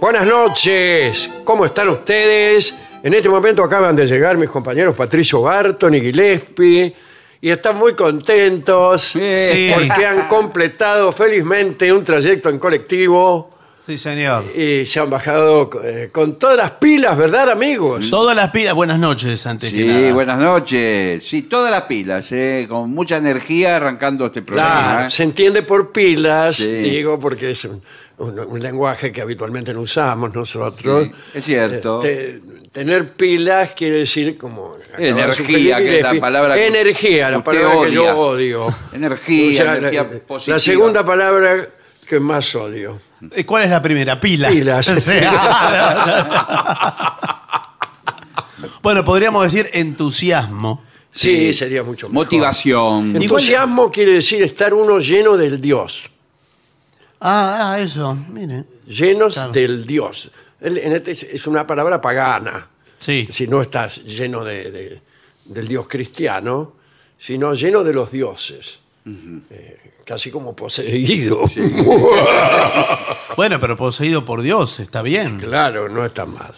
Buenas noches, ¿cómo están ustedes? En este momento acaban de llegar mis compañeros Patricio Barton y Gillespie y están muy contentos Sí. porque han completado felizmente un trayecto en colectivo Sí, señor. y se han bajado eh, con todas las pilas, ¿verdad, amigos? Todas las pilas. Buenas noches, antes que Sí, nada. buenas noches. Sí, todas las pilas, eh, con mucha energía arrancando este programa. Claro, ¿eh? se entiende por pilas, Sí. digo, porque es un, un- un lenguaje que habitualmente no usamos nosotros. Sí, es cierto. Eh, te- tener pilas quiere decir como... Energía, que es la palabra que Energía, la palabra que yo odio. Energía, la- energía la, positiva. segunda palabra que más odio. ¿Cuál es la primera? Pila. Pilas. Sí. bueno, podríamos decir entusiasmo. Sí, sería mucho mejor. Motivación. Entusiasmo quiere decir estar uno lleno del Dios. Ah, ah, eso. Mire. Llenos Claro. del Dios. El- en este es- es una palabra pagana. Sí. si no estás lleno de, de- del Dios cristiano, sino lleno de los dioses. Eh, casi como poseído. Bueno, pero poseído por Dios, está bien. claro, no está mal.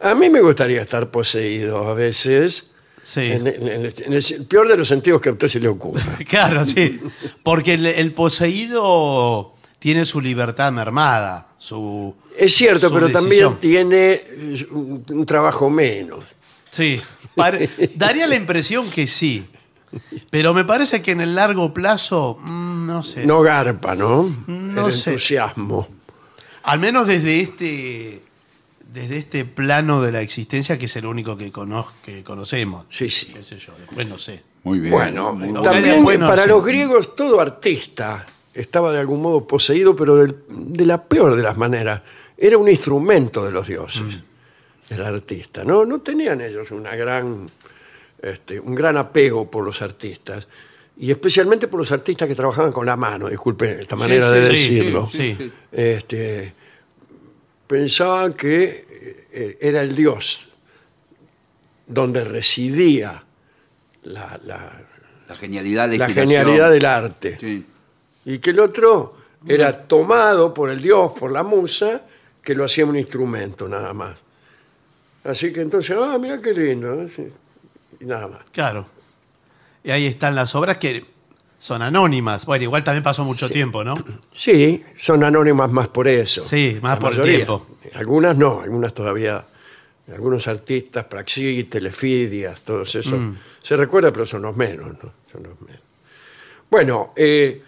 A mí me gustaría estar poseído a veces, Sí. en, en el, en el peor de los sentidos que a usted se le ocurra. Claro, sí. Porque el, el poseído tiene su libertad mermada, su. Es cierto, su pero decisión. también tiene eh, un, un trabajo menos. Sí. Daría la impresión que sí. Pero me parece que en el largo plazo, mm, no sé. No garpa, ¿no? No el sé. entusiasmo. Al menos desde este. Desde este plano de la existencia que es el único que, cono- que conocemos. Sí, sí. Qué sé yo, después no sé. Muy bien. Bueno, Muy no, bien. también después no para los griegos todo artista estaba de algún modo poseído, pero del- de la peor de las maneras. Era un instrumento de los dioses, Mm. el artista. ¿no? no tenían ellos una gran, este, un gran apego por los artistas. Y especialmente por los artistas que trabajaban con la mano, disculpen esta manera de sí, decirlo. sí, sí. Este, pensaban que eh, era el dios donde residía la, la- La genialidad de la inspiración. genialidad del arte. Sí. Y que el otro era tomado por el dios, por la musa, que lo hacía un instrumento nada más. Así que entonces, ah, mira qué lindo. ¿eh? Y nada más. Claro. Y ahí están las obras que son anónimas. Bueno, igual también pasó mucho tiempo, ¿no? Sí, son anónimas más por eso. Sí, más La por el tiempo. Algunas no, algunas todavía. Algunos artistas, Praxi, Telefidias, todos esos. Mm. Se recuerda, pero son los menos, ¿no? Son los menos. Bueno, eh,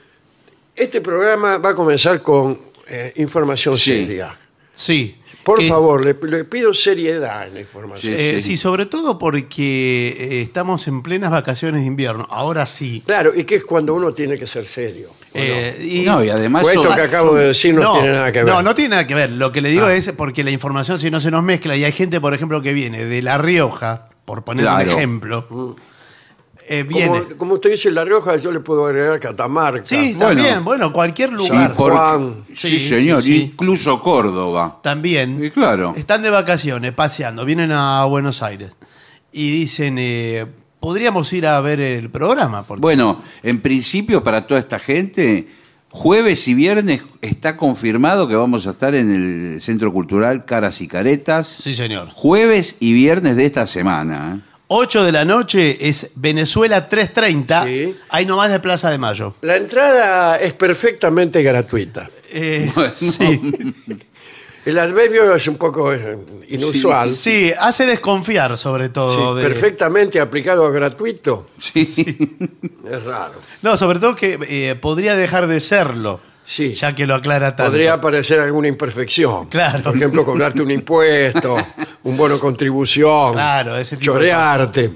este programa va a comenzar con eh, información Sí. seria. Sí. Por Que- favor, le, le pido seriedad en la información. Sí. eh, sí, sobre todo porque eh, estamos en plenas vacaciones de invierno. Ahora sí. Claro, y que es cuando uno tiene que ser serio. Eh, y- No, y además Pues esto son- que acabo de decir no, tiene nada que ver. No, no tiene nada que ver. Lo que le digo Ah. es porque la información, si no se nos mezcla, y hay gente, por ejemplo, que viene de La Rioja, por poner un Claro. ejemplo, eh, viene. Como, como usted dice La Rioja, yo le puedo agregar Catamarca. Sí, Bueno. también, bueno, cualquier Sí, lugar. por- porque- Juan. sí, Sí, señor, sí. incluso Córdoba. También. Y claro. Están de vacaciones, paseando, vienen a Buenos Aires. Y dicen, eh, podríamos ir a ver el programa. Porque, Bueno, en principio para toda esta gente, jueves y viernes está confirmado que vamos a estar en el Centro Cultural Caras y Caretas. Sí, señor. Jueves y viernes de esta semana. ¿Eh? 8 de la noche es Venezuela 3.30, Sí. ahí nomás de Plaza de Mayo. La entrada es perfectamente gratuita. Eh, Bueno. sí. El adverbio es un poco eh, inusual. sí, hace desconfiar sobre Sí, todo. de- perfectamente aplicado a gratuito. Sí. Es raro. No, sobre todo que eh, podría dejar de serlo, Sí. ya que lo aclara tanto. Podría aparecer alguna imperfección. Claro. Por ejemplo, cobrarte un impuesto, un bono contribución, Claro, ese tipo de chorearte.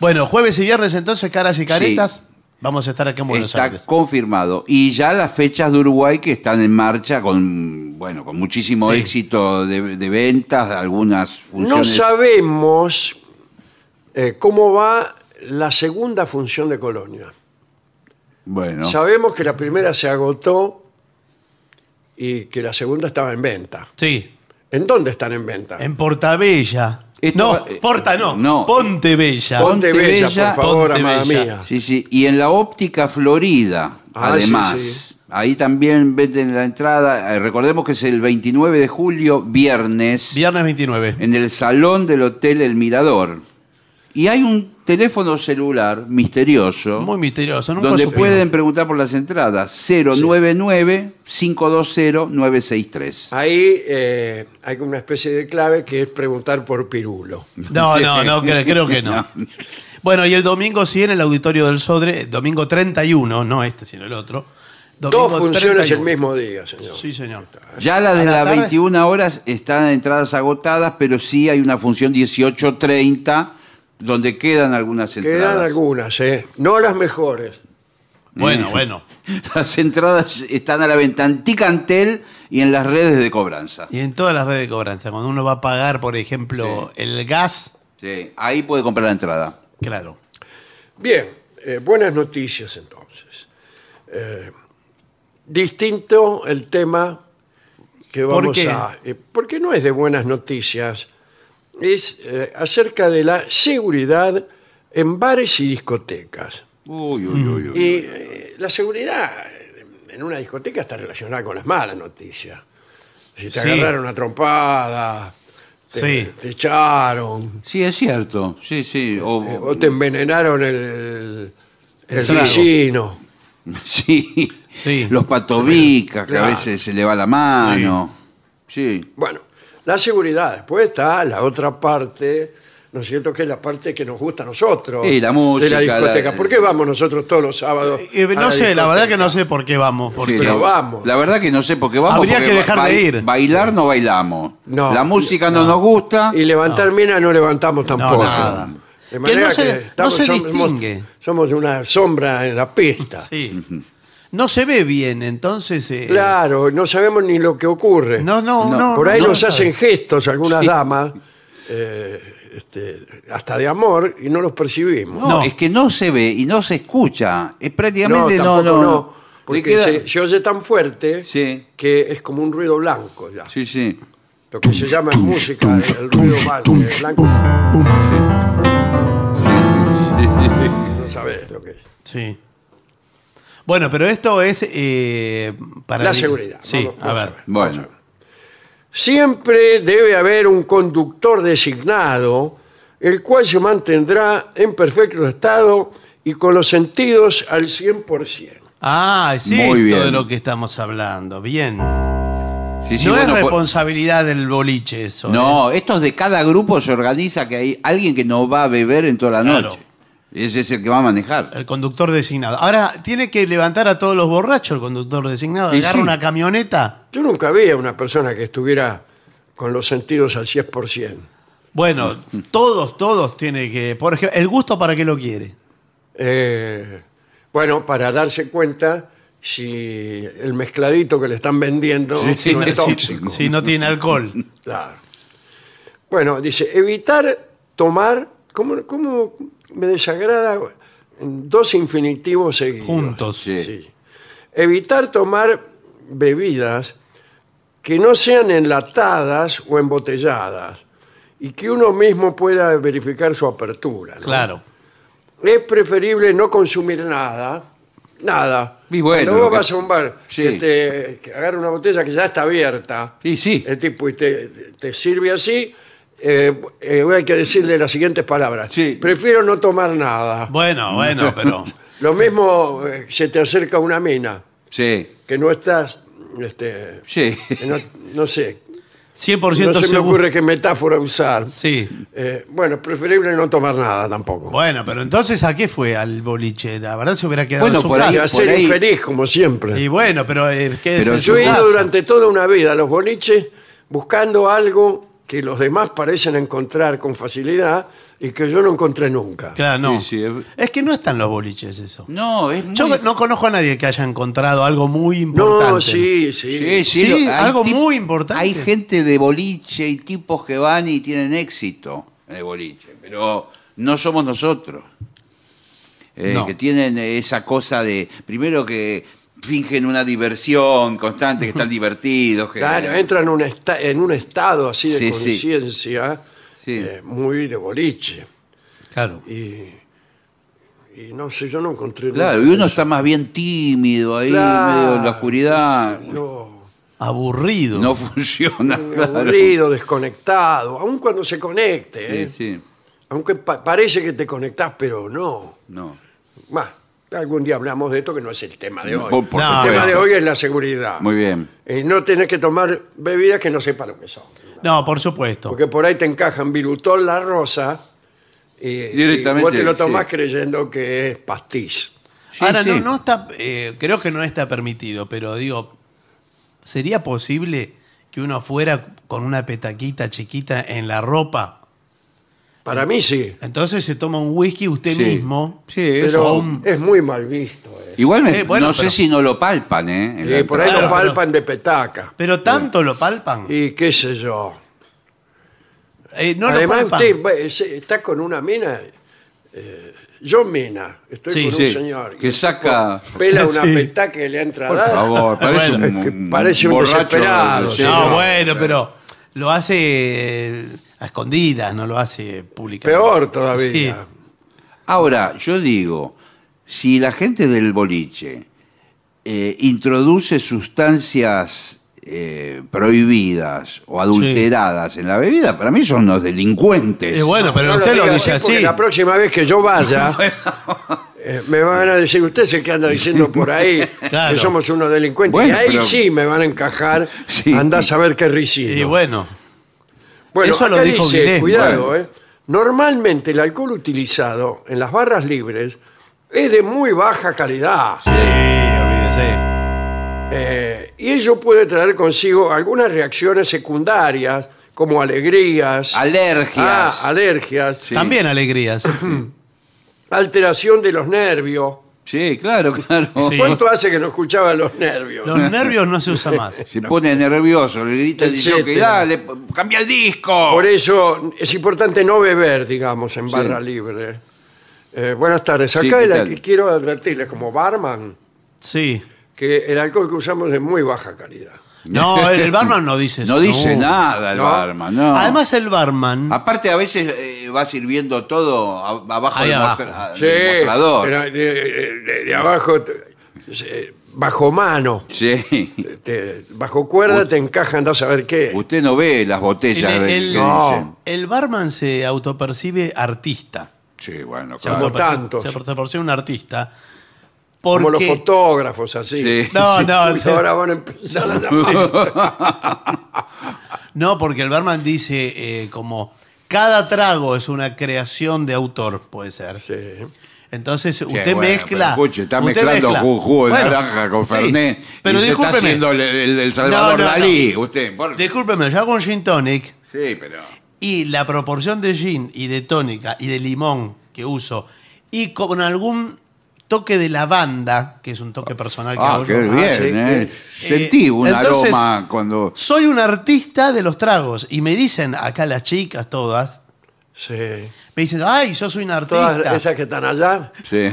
Bueno, jueves y viernes entonces, caras y caretas, vamos a estar aquí en Buenos está Aires. confirmado. Y ya las fechas de Uruguay que están en marcha con, bueno, con muchísimo Sí. éxito de, de ventas, algunas No funciones. sabemos eh, cómo va la segunda función de Colonia. Bueno, Sabemos que la primera se agotó y que la segunda estaba en venta. Sí, ¿En dónde están en venta? en Portabella. Esto no, va- eh, Porta no, no. Pontebella. Ponte Pontebella, Bella, por favor, Ponte amada Bella. mía. Sí, sí. Y en la óptica Florida, Ah, además. sí, sí. Ahí también venden la entrada. Eh, recordemos que es el 29 de julio, viernes, Viernes 29. en el salón del Hotel El Mirador. Y hay un teléfono celular misterioso Muy misterioso, nunca donde supimos. pueden preguntar por las entradas 099-520-963. Ahí eh, hay una especie de clave que es preguntar por Pirulo. No, no, no, cre- creo que no. Bueno, y el domingo sí en el Auditorio del Sodre, domingo 31, no este, sino el otro. Domingo Dos funciones 31. el mismo día, señor. Sí, señor. Ya la de ¿A la las tarde? 21 horas están entradas agotadas, pero sí hay una función 18.30 donde quedan algunas entradas. Quedan algunas, ¿eh? No las mejores. Bueno, bueno. Las entradas están a la venta en Ticantel y en las redes de cobranza. Y en todas las redes de cobranza, cuando uno va a pagar, por ejemplo, el gas, Sí, ahí puede comprar la entrada. claro. Bien, eh, buenas noticias entonces. Eh, distinto el tema que ¿Por vamos qué? a... eh, porque no es de buenas noticias, es eh, acerca de la seguridad en bares y discotecas. Uy, uy, uy, uy. Y eh, la seguridad en una discoteca está relacionada con las malas noticias. Si te Sí. agarraron una trompada, te, Sí. te echaron, Sí, es cierto. Sí, sí. O, eh, o te envenenaron el, el vecino. sí. Sí. Los patobicas, que a Claro. veces se le va la mano. Sí. Bueno, la seguridad. Después está la otra parte, ¿no es cierto? Que es la parte que nos gusta a nosotros. Sí, la música, De la discoteca. la- ¿Por qué vamos nosotros todos los sábados? Eh, a no sé, la verdad que no sé por qué vamos. Porque Sí, pero la, vamos. La verdad que no sé, porque vamos. Habría que dejar de ir. Bailar no bailamos. No. La música no, nos gusta. Y levantar mina no levantamos tampoco. nada. De Que manera no se- que no se somos- distingue. Somos una sombra en la pista. Sí. No se ve bien, entonces. eh, Claro, no sabemos ni lo que ocurre. No, no, no. Por ahí no nos se hacen sabe. gestos algunas damas, eh, este, hasta de amor, y no los percibimos. No, No. es que no se ve y no se escucha. Es prácticamente no, tampoco no. no. Porque Le queda- se, se oye tan fuerte Sí. que es como un ruido blanco ya. Sí, sí. Lo que se llama en música el ruido blanco. blanco no sabes lo que es. Sí. Bueno, pero esto es eh, para. La el- seguridad. Sí, Vamos- a vamos ver. ver. Bueno. Siempre debe haber un conductor designado el cual se mantendrá en perfecto estado y con los sentidos al 100%. Ah, es Muy esto bien. de lo que estamos hablando. Bien. Sí, sí, no bueno, es por- responsabilidad del boliche eso. ¿eh? No, estos de cada grupo se organiza que hay alguien que no va a beber en toda la Claro. noche. Ese es el que va a manejar. El conductor designado. Ahora, tiene que levantar a todos los borrachos el conductor designado. Y Agarra sí. una camioneta. Yo nunca vi a una persona que estuviera con los sentidos al 100%. Bueno, todos, todos tiene que. Por ejemplo, ¿el gusto para qué lo quiere? Eh, bueno, para darse cuenta si el mezcladito que le están vendiendo Si no no, es si- tóxico. si no tiene alcohol. Claro. Bueno, dice, evitar tomar, ¿cómo, cómo me desagrada? En Dos infinitivos seguidos. Juntos. Sí. Sí. Evitar tomar bebidas que no sean enlatadas o embotelladas y que uno mismo pueda verificar su apertura. ¿no? Claro. Es preferible no consumir nada, nada. Y bueno, Cuando lo vos que- vas a un bar Sí. que te que agarra una botella que ya está abierta, Sí, sí. el tipo y te, te sirve así, eh, eh, hay que decirle las siguientes palabras. Sí. Prefiero no tomar nada. Bueno, bueno, pero. Lo mismo eh, se te acerca una mina, Sí, que no estás, este, sí. que no, no sé, 100% no se me seguro. ocurre qué metáfora usar. Sí. Eh, bueno, preferible no tomar nada tampoco. Bueno, pero entonces ¿a qué fue al boliche? La verdad se hubiera quedado Bueno, en su por ahí- Y casa. a ser ahí- infeliz, como siempre. Y bueno, pero eh, quédese Pero en Yo he ido casa. durante toda una vida a los boliches buscando algo que los demás parecen encontrar con facilidad y que yo no encontré nunca. Claro, no. Sí, sí, es- Es que no están los boliches eso. No, es muy... Yo no conozco a nadie que haya encontrado algo muy importante. No, sí, sí. Sí, sí, Sí, algo tip- muy importante. Hay gente de boliche y tipos que van y tienen éxito en el boliche, pero no somos nosotros. Eh, No. Que tienen esa cosa de, primero que fingen una diversión constante, que están divertidos. Que, Claro, entra en un, esta- en un estado así de Sí, sí. conciencia Sí. eh, muy de boliche. Claro. Y, y no sé, yo no encontré Claro, y nunca uno eso. está más bien tímido ahí, Claro. medio en la oscuridad. No, Aburrido. No funciona. claro. aburrido, desconectado, aun cuando se conecte. ¿eh? Sí, sí. Aunque pa- parece que te conectás, pero no. No. Bah, algún día hablamos de esto que no es el tema de hoy. Por- por No, el supuesto. tema de hoy es la seguridad. Muy bien. Y no tenés que tomar bebidas que no sepas lo que son. No, por supuesto. Porque por ahí te encajan virutol la rosa y, Directamente, y vos te lo tomás sí. creyendo que es pastiz. Sí, Ahora, sí. No, no está, eh, creo que no está permitido, pero digo, ¿sería posible que uno fuera con una petaquita chiquita en la ropa? Para mí sí, Entonces se toma un whisky usted Sí. mismo. Sí, eso. pero un- es muy mal visto. eso. Igual me- Sí, bueno, no sé pero- si no lo palpan, ¿eh? en la Y por ahí entrada. lo Claro, palpan de petaca. Pero tanto lo palpan. Y qué sé yo. Eh, no Además, lo palpan. usted va- está con una mina. eh, yo mina, estoy Sí, con sí, un señor. que saca- Pela una Sí. petaca y le entra Por a dar. favor, parece Bueno, un, que parece un borracho. desesperado, sí, no, no, bueno, pero lo hace eh, a escondidas, no lo hace públicamente. Peor todavía. Ahora, yo digo, si la gente del boliche eh, introduce sustancias eh, prohibidas o adulteradas en la bebida, para mí son unos delincuentes. Eh, bueno, pero No usted lo diga dice porque así. La próxima vez que yo vaya, eh, me van a decir, usted es el que anda diciendo por ahí Claro. que somos unos delincuentes. Bueno, y ahí pero- sí me van a encajar, Sí. andá a saber qué ricino. Y bueno, Bueno, Eso lo acá dijo dice, Guilén. cuidado, Bueno. eh, normalmente el alcohol utilizado en las barras libres es de muy baja calidad. sí, olvídese. Eh, y ello puede traer consigo algunas reacciones secundarias, como alegrías, Alergias. ah, alergias, Sí. También alegrías. alteración de los nervios. Sí, claro, claro. Sí. ¿Cuánto hace que no escuchaba los nervios? Los nervios no se usan más. Se pone nervioso, le grita Etcétera. que dale, cambia el disco. Por eso es importante no beber, digamos, en Sí. barra libre. Eh, buenas tardes. Sí, Acá ¿qué el- tal? quiero advertirles como barman Sí. que el alcohol que usamos es de muy baja calidad. No, el, el barman no dice eso. no dice nada el No. barman, no. Además, el barman. Aparte, a veces eh, va sirviendo todo a- abajo Ahí del, abajo. mostra- Sí, del mostrador. pero de, de- de- de abajo te- bajo mano, Sí. te- bajo cuerda te encajan, andás a ver qué. Usted no ve las botellas El, de- el- que dicen. el barman se autopercibe artista. Sí, bueno, Se Como claro. tantos. Se autopercibe un artista. Como los fotógrafos, así. Sí. No, no, Uy, ahora van a empezar a llamar. no, porque el barman dice eh, como cada trago es una creación de autor, puede ser. Sí. Entonces Sí, usted bueno, mezcla. escuche, está usted mezclando mezcla. ju- jugo de Bueno, naranja con sí, Fernet. pero y se está discúlpeme. haciendo el, el- el Salvador No, no, no. Dalí. Usted, por- Discúlpeme, yo hago un gin tonic Sí, pero. y la proporción de gin y de tónica y de limón que uso y con algún toque de lavanda, que es un toque personal que Ah, hago qué yo. bien, sí, ¿eh? sí. Sentí Eh, un entonces, aroma cuando. Soy un artista de los tragos y me dicen acá las chicas todas, Sí. me dicen, ay, yo soy un artista. Todas esas que están allá, Sí.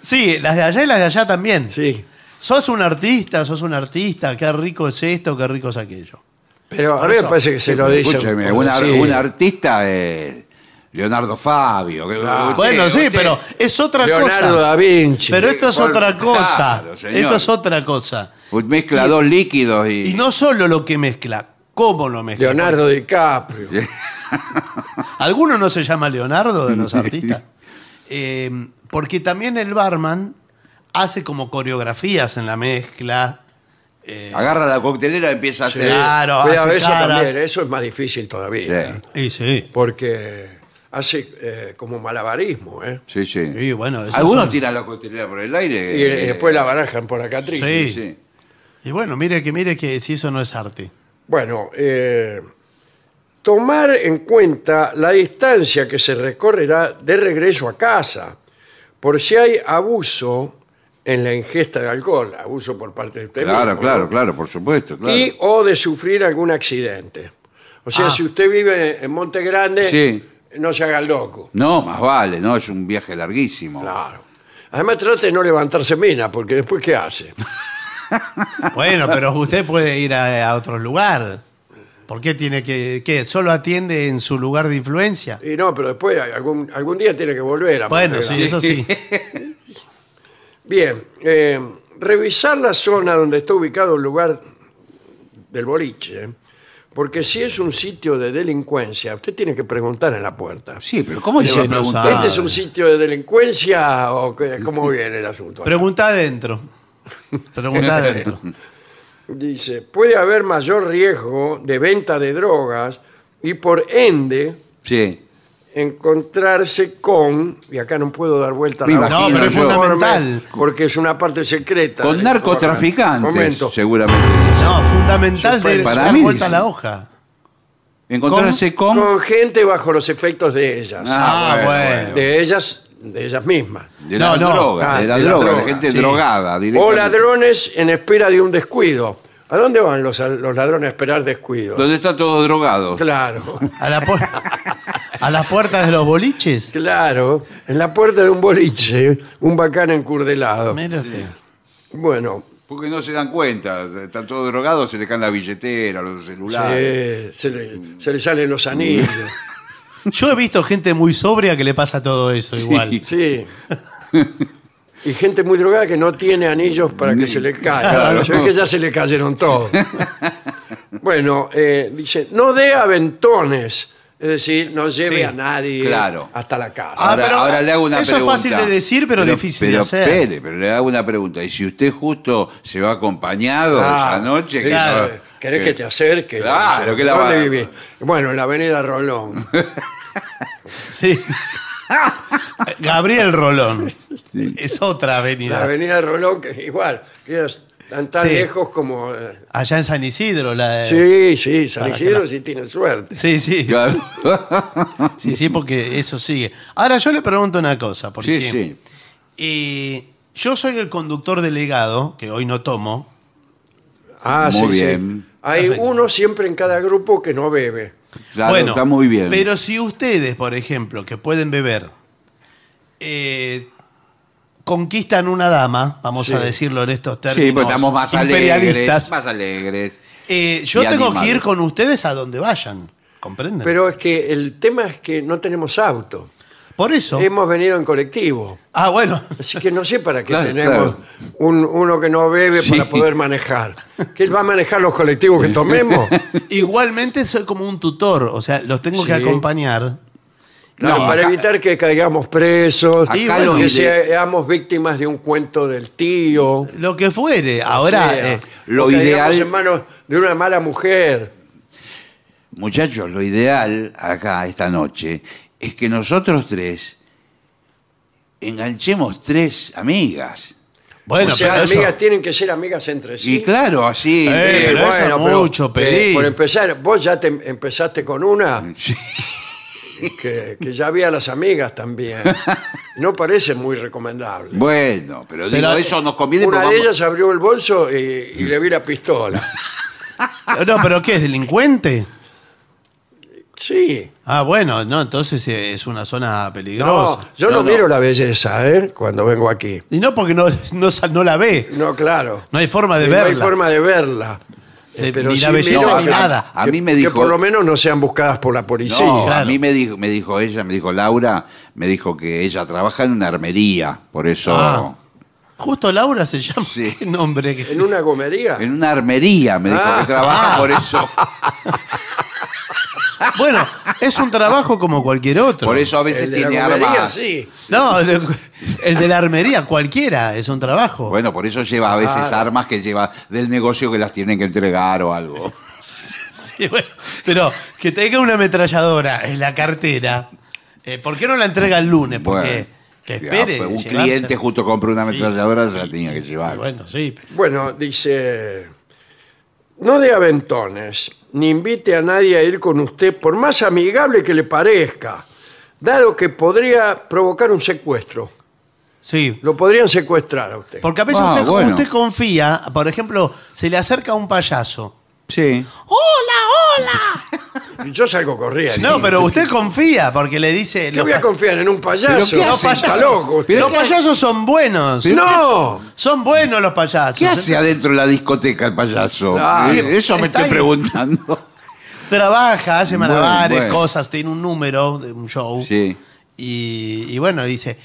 Sí, las de allá y las de allá también. sí. Sos un artista, sos un artista, qué rico es esto, qué rico es aquello. Pero a mí me parece que se lo dicen. Escúcheme, un, ar- decir. un artista es Leonardo Fabio. Claro. bueno, sí, usted- pero es otra Leonardo cosa. da Vinci. Pero esto es Por- otra cosa. Claro, esto es otra cosa. Mezcla dos líquidos y. Y no solo lo que mezcla, cómo lo mezcla. Leonardo DiCaprio. ¿Alguno no se llama Leonardo de los artistas? Eh, porque también el barman hace como coreografías en la mezcla. eh, Agarra la coctelera y empieza a hacer. Claro, hace eso caras. también, eso es más difícil todavía. Sí. y sí. Porque hace eh, como malabarismo, ¿eh? Sí, sí. Y bueno, esos Algunos son- tiran la coctelera por el aire. Y, eh, eh, después la barajan por acá atrás. Sí. Sí. Y bueno, mire que mire que si eso no es arte. Bueno, eh, tomar en cuenta la distancia que se recorrerá de regreso a casa, por si hay abuso en la ingesta de alcohol, abuso por parte de usted Claro, mismo, claro, ¿no? claro, por supuesto. Claro. Y o de sufrir algún accidente. O sea, Ah. si usted vive en Monte Grande, Sí. No se haga el loco. No, más vale, ¿no? Es un viaje larguísimo. Claro. Además, trate de no levantarse mina, porque después, ¿qué hace? Bueno, pero usted puede ir a, a otro lugar. ¿Por qué tiene que.? ¿Qué? ¿Solo atiende en su lugar de influencia? Y no, pero después algún, algún día tiene que volver a Bueno, sí, eso sí. Bien, eh, revisar la zona donde está ubicado el lugar del boliche, ¿eh? Porque si es un sitio de delincuencia, usted tiene que preguntar en la puerta. Sí, pero ¿cómo le Ese va a no preguntar? sabe. ¿Este es un sitio de delincuencia o qué- cómo viene el asunto? Pregunta adentro. Pregunta adentro. Dice, puede haber mayor riesgo de venta de drogas y por ende Sí. Encontrarse con, y acá no puedo dar vuelta a la imagino No, pero es informe, fundamental. Porque es una parte secreta. Con del informe. narcotraficantes, Momento. seguramente. No, fundamental de Para dar mí vuelta a la hoja. Encontrarse con. Con gente bajo los efectos de ellas. Ah, bueno. De ellas, de ellas mismas. De No, la no. droga, Ah, de la de la droga, de gente sí. drogada. O directamente. ladrones en espera de un descuido. ¿A dónde van los, los ladrones a esperar descuido? Donde está todo drogado. Claro, A, la pu- a las puertas de los boliches. claro. En la puerta de un boliche, un bacán encurdelado. Usted. Bueno, Porque no se dan cuenta. Están todos drogados, se le caen la billetera, los celulares. se, se le, se le salen los anillos. Yo he visto gente muy sobria que le pasa todo eso igual. Sí. Y gente muy drogada que no tiene anillos para que se le caigan. Claro. Se ve que ya se le cayeron todos. Bueno, eh, dice, no dé aventones. Es decir, no lleve Sí, a nadie claro. hasta la casa. Ah, Ahora, pero ahora le hago una eso es pregunta. fácil de decir, pero difícil de hacer. espere, pero le hago una pregunta. Y si usted justo se va acompañado Ah, esa noche, sí, sí. ¿Querés que te acerque? Claro, que la ¿Dónde va- vivís? Bueno, en la avenida Rolón. Sí. Gabriel Rolón. Es otra La avenida. avenida Rolón, que igual, queda tan, tan Sí. lejos como... eh, Allá en San Isidro. La Sí, sí, San Isidro sí tiene suerte. Sí, sí. Claro. Sí, sí, porque eso sigue. Ahora yo le pregunto una cosa. Porque, Sí, sí. eh, yo soy el conductor delegado, que hoy no tomo. Ah, Muy sí, sí. bien. Hay Perfecto. uno siempre en cada grupo que no bebe. Claro, bueno, está muy bien. Pero si ustedes, por ejemplo, que pueden beber, eh, conquistan una dama, vamos Sí. a decirlo en estos términos sí, pues estamos más alegres. imperialistas, Más alegres. eh, yo y tengo animados. que ir con ustedes a donde vayan. ¿Comprenden? Pero es que el tema es que no tenemos auto. Por eso. Hemos venido en colectivo. Ah, bueno. Así que no sé para qué Claro, tenemos claro. un- uno que no bebe Sí. para poder manejar. ¿Que él va a manejar los colectivos que tomemos? Igualmente soy como un tutor, o sea, los tengo que Sí. acompañar. Claro, No, para acá- evitar que caigamos presos, Acá y lo que seamos víctimas de un cuento del tío. Lo que fuere. Ahora, sea, eh, Lo ideal- en manos de una mala mujer. Muchachos, lo ideal acá esta noche es que nosotros tres enganchemos tres amigas. bueno, o sea, pero eso- amigas tienen que ser amigas entre sí. Y claro, así. Eh, eh, pero eso es mucho pedir. por empezar, vos ya te empezaste con una sí. Que, que ya había las amigas también. No parece muy recomendable. Bueno, pero, Pero, digo, eso nos conviene Una porque de vamos- ellas abrió el bolso y, y le vi la pistola. No, pero ¿qué es delincuente? Sí. Ah, bueno, no, entonces eh, es una zona No, peligrosa. yo no, No, no. miro la belleza, ¿eh? Cuando vengo aquí. Y no porque no, no, sa- no la ve. No, claro. No hay forma de Eh, no verla. hay forma de verla. Eh, De- ni la belleza ni que- nada. A que- mí me Que dijo- por lo menos no sean buscadas por la policía. No, claro. a mí me dijo, me dijo ella, me dijo Laura, me dijo que ella trabaja en una armería, por eso. Ah. Justo Laura se llama. Sí. ¿Qué nombre? que- ¿En una gomería? En una armería, me dijo Ah. que trabaja por eso. Bueno, es un trabajo como cualquier otro. Por eso a veces El de la tiene armas. sí. No, el de la armería, cualquiera, es un trabajo. Bueno, por eso lleva a veces Ah. armas que lleva del negocio que las tienen que entregar o algo. Sí, bueno, pero que tenga una ametralladora en la cartera, eh, ¿por qué no la entrega el lunes? Porque Bueno, que ya, espere. pues un llevarse- cliente justo compró una Sí. ametralladora, se la tenía que llevar. Bueno, sí. pero- Bueno, dice, no de aventones, ni invite a nadie a ir con usted, por más amigable que le parezca, dado que podría provocar un secuestro. Sí. Lo podrían secuestrar a usted. Porque a veces Ah, usted, bueno. usted confía, por ejemplo, se le acerca un payaso. Sí. ¡Hola, hola! Yo salgo corriendo. No, pero usted confía porque le dice. ¿Qué los voy a confiar en un payaso? ¿Pero qué los hace? Está payasos, loco usted. los payasos son buenos. ¡No! Son buenos los payasos. ¿Qué hace adentro de la discoteca el payaso? Claro. Eh, Eso me Está estoy ahí. preguntando. Trabaja, hace Bueno, malabares, bueno. cosas, tiene un número de un show. Sí. Y, y bueno, dice,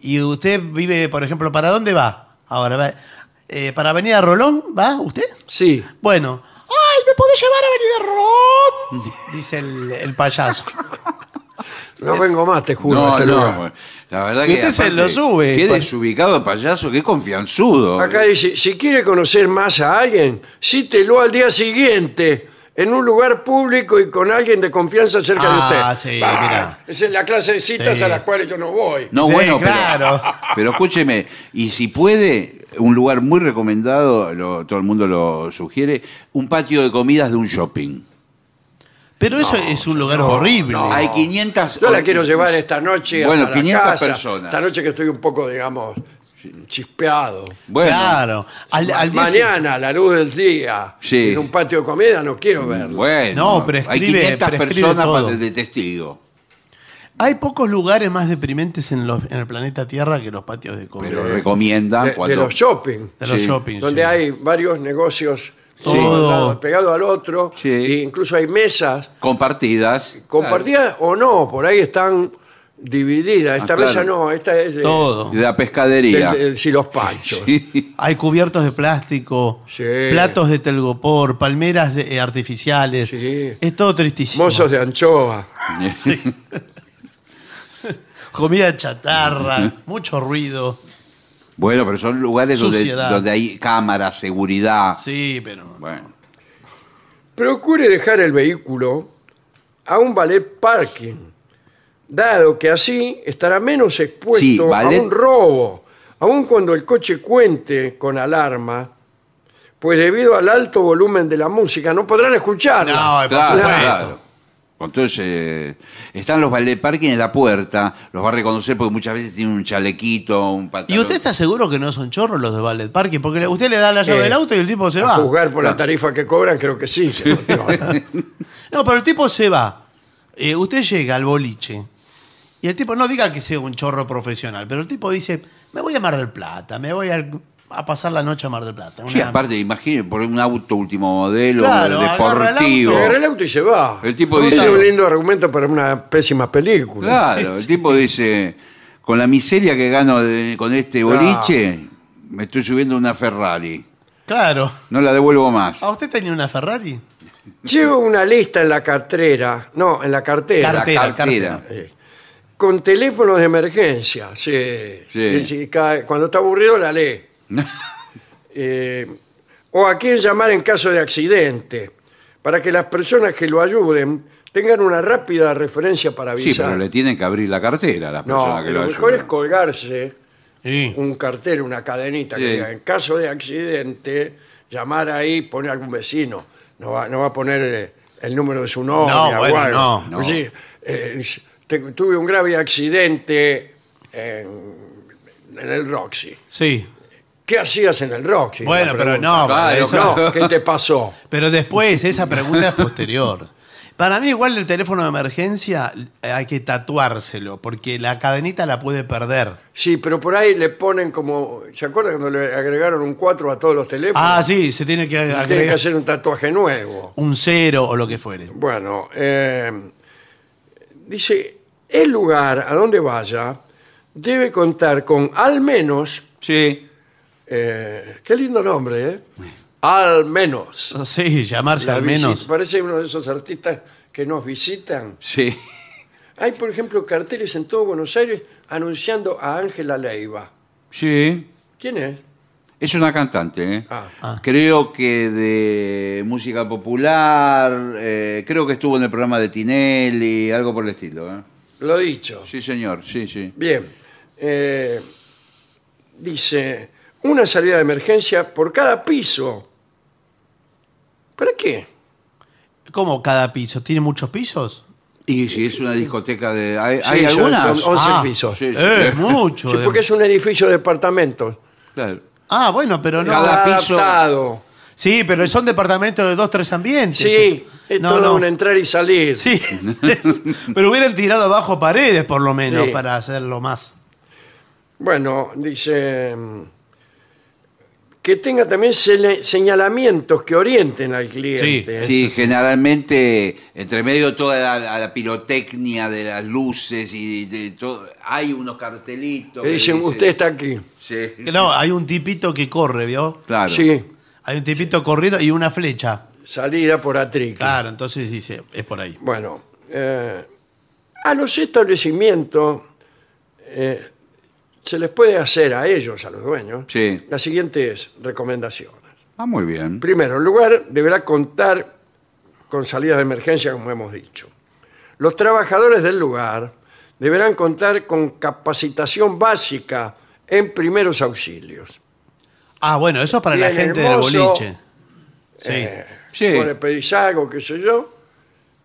¿y usted vive, por ejemplo, para dónde va? Ahora, va, eh, ¿para Avenida Rolón va usted? Sí. Bueno, ¡ay, me podés llevar a Avenida Rolón! Dice el, el payaso. No vengo más, te juro. a No, este no. lugar. La verdad Y que. usted se aparte, lo sube. Qué desubicado el payaso, qué confianzudo. Acá dice, si quiere conocer más a alguien, cítelo al día siguiente en un lugar público y con alguien de confianza cerca Ah, de usted. sí, Bah, mirá. Esa es la clase de citas Sí. a las cuales yo no voy. No, Sí, bueno, claro. pero, pero escúcheme, y si puede, un lugar muy recomendado, lo- todo el mundo lo sugiere, un patio de comidas de un shopping. Pero eso es un lugar horrible. Hay 500... Yo la quiero llevar esta noche Bueno, hasta la 500 casa. personas. Esta noche que estoy un poco, digamos, chispeado. Bueno, Claro. Al, Mañana, a la luz del día, Sí. en un patio de comida, no quiero verlo. bueno. No, prescribe- hay 500 prescribe personas todo. para- de testigo. Hay pocos lugares más deprimentes en, los- en el planeta Tierra que los patios de comida. Pero recomiendan De, los shopping, de los sí. shopping. donde sí. hay varios negocios Todo. lado, pegado al otro, Sí. e incluso hay mesas Compartidas. compartidas o no, por ahí están divididas. Esta Ah, claro. mesa no, esta es de, Todo. De la pescadería. del- del Silos Panchos. Sí. Hay cubiertos de plástico, Sí. platos de telgopor, palmeras de- eh, artificiales. Sí. Es todo tristísimo. Mozos de anchoa. Comida chatarra, mucho ruido. Bueno, pero son lugares donde, Suciedad. donde hay cámaras, seguridad. Sí, pero. Bueno. Procure dejar el vehículo a un ballet parking, dado que así estará menos expuesto Sí, ballet- a un robo, aun cuando el coche cuente con alarma, pues debido al alto volumen de la música no podrán escucharla. No, por Claro, supuesto. claro. Entonces, eh, están los ballet parking en la puerta, los va a reconocer porque muchas veces tienen un chalequito, un pantalón. ¿Y usted está seguro que no son chorros los de Ballet Parking? Porque usted le da la llave Eh, del auto y el tipo se a va. juzgar por la tarifa que cobran, creo que sí. No, pero el tipo se va. Eh, usted llega al boliche. Y el tipo no diga que sea un chorro profesional, pero el tipo dice, me voy a Mar del Plata, me voy al, a pasar la noche a Mar del Plata. Sí, Una- aparte, imagínate, por un auto último modelo, Claro, agarra el deportivo. auto. Agarra el auto y se va. El tipo dice- Es un lindo argumento para una pésima película. Claro, el tipo dice, con la miseria que gano de- con este boliche, me estoy subiendo a una Ferrari. Claro. No la devuelvo más. ¿A usted tenía una Ferrari? Llevo una lista en la cartera, no, en la cartera, Cartera, cartera. cartera. eh, con teléfonos de emergencia. Sí. Sí. Y si cae- cuando está aburrido la lee. Eh, o a quién llamar en caso de accidente, para que las personas que lo ayuden tengan una rápida referencia para Sí, avisar. pero le tienen que abrir la cartera a las personas no, que lo lo mejor es colgarse Sí. un cartel, una cadenita que Sí. diga, en caso de accidente, llamar ahí, poner algún vecino. No va, no va a poner eh, el número de su novia. No, o bueno, algo. no, no. Sí, eh, te- tuve un grave accidente en, en el Roxy. Sí. ¿Qué hacías en el Roxy? Bueno, pero no, Claro, eso-. No, ¿qué te pasó? Pero después, esa pregunta es posterior. Para mí, igual el teléfono de emergencia eh, hay que tatuárselo, porque la cadenita la puede perder. Sí, pero por ahí le ponen como... ¿Se acuerdan cuando le agregaron un 4 a todos los teléfonos? Ah, sí, se tiene que Tienen que agregar hacer un tatuaje nuevo. un cero o lo que fuere. Bueno, eh, dice, el lugar a donde vaya debe contar con al menos, Sí, eh, qué lindo nombre, ¿eh? Al menos. Sí, llamarse La al visi- menos. Parece uno de esos artistas que nos visitan. sí. Hay, por ejemplo, carteles en todo Buenos Aires anunciando a Ángela Leiva. Sí. ¿Quién es? Es una cantante, ¿eh? Ah. Creo que de música popular, eh, creo que estuvo en el programa de Tinelli, algo por el estilo. ¿eh? Lo dicho. Sí, señor, sí, sí. Bien. Eh, dice, una salida de emergencia por cada piso. ¿Para qué? ¿Cómo cada piso? ¿Tiene muchos pisos? Y si es una discoteca de... ¿Hay, hay Sí, son- algunas? son 11 Ah, pisos. Sí, sí. Eh, mucho. Sí, de- porque es un edificio de departamentos. Claro. Ah, bueno, pero no. Cada piso- adaptado. Sí, pero son departamentos de dos, tres ambientes. Sí, es No, todo no. un entrar y salir. Sí, pero hubieran tirado abajo paredes por lo menos Sí. para hacerlo más. Bueno, dice mm, que tenga también señalamientos que orienten al cliente. Sí, generalmente, entre medio de toda la, la pirotecnia de las luces y de todo, hay unos cartelitos. Le que dicen, usted está aquí. Sí, No, hay un tipito que corre, ¿vio? claro. Sí, Hay un tipito corriendo y una flecha. salida por atrique. Claro, entonces dice, es por ahí. Bueno, eh, a los establecimientos eh, se les puede hacer a ellos, a los dueños, Sí. las siguientes recomendaciones. Ah, muy bien. Primero, el lugar deberá contar con salidas de emergencia, como hemos dicho. Los trabajadores del lugar deberán contar con capacitación básica en primeros auxilios. Ah, bueno, eso es para la Bien gente hermoso. del boliche. Sí. Eh, Sí. le pedís algo, qué sé yo,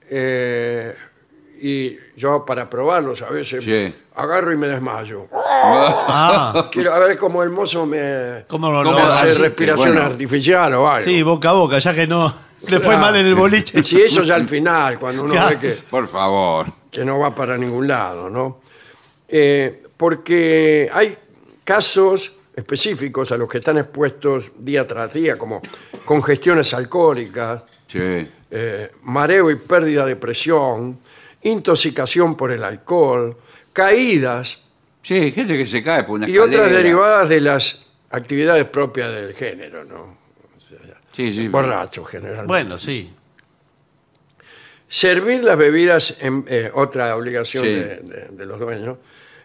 eh, y yo para probarlos a veces Sí. agarro y me desmayo. Ah, Quiero a ver cómo el mozo me, ¿cómo lo, ¿Cómo hace así respiración bueno. artificial o algo. Sí, boca a boca, ya que no le fue Claro. mal en el boliche. Sí, eso ya al final, cuando uno Claro. ve que, Por favor. que no va para ningún lado, ¿no? Eh, porque hay casos específicos a los que están expuestos día tras día, como congestiones alcohólicas, Sí. eh, mareo y pérdida de presión, intoxicación por el alcohol, caídas Sí, gente que se cae por una y otras derivadas de las actividades propias del género, ¿no? Sí, sí. Borrachos generalmente. Bueno, sí. Servir las bebidas, en, eh, otra obligación Sí. de, de- de los dueños,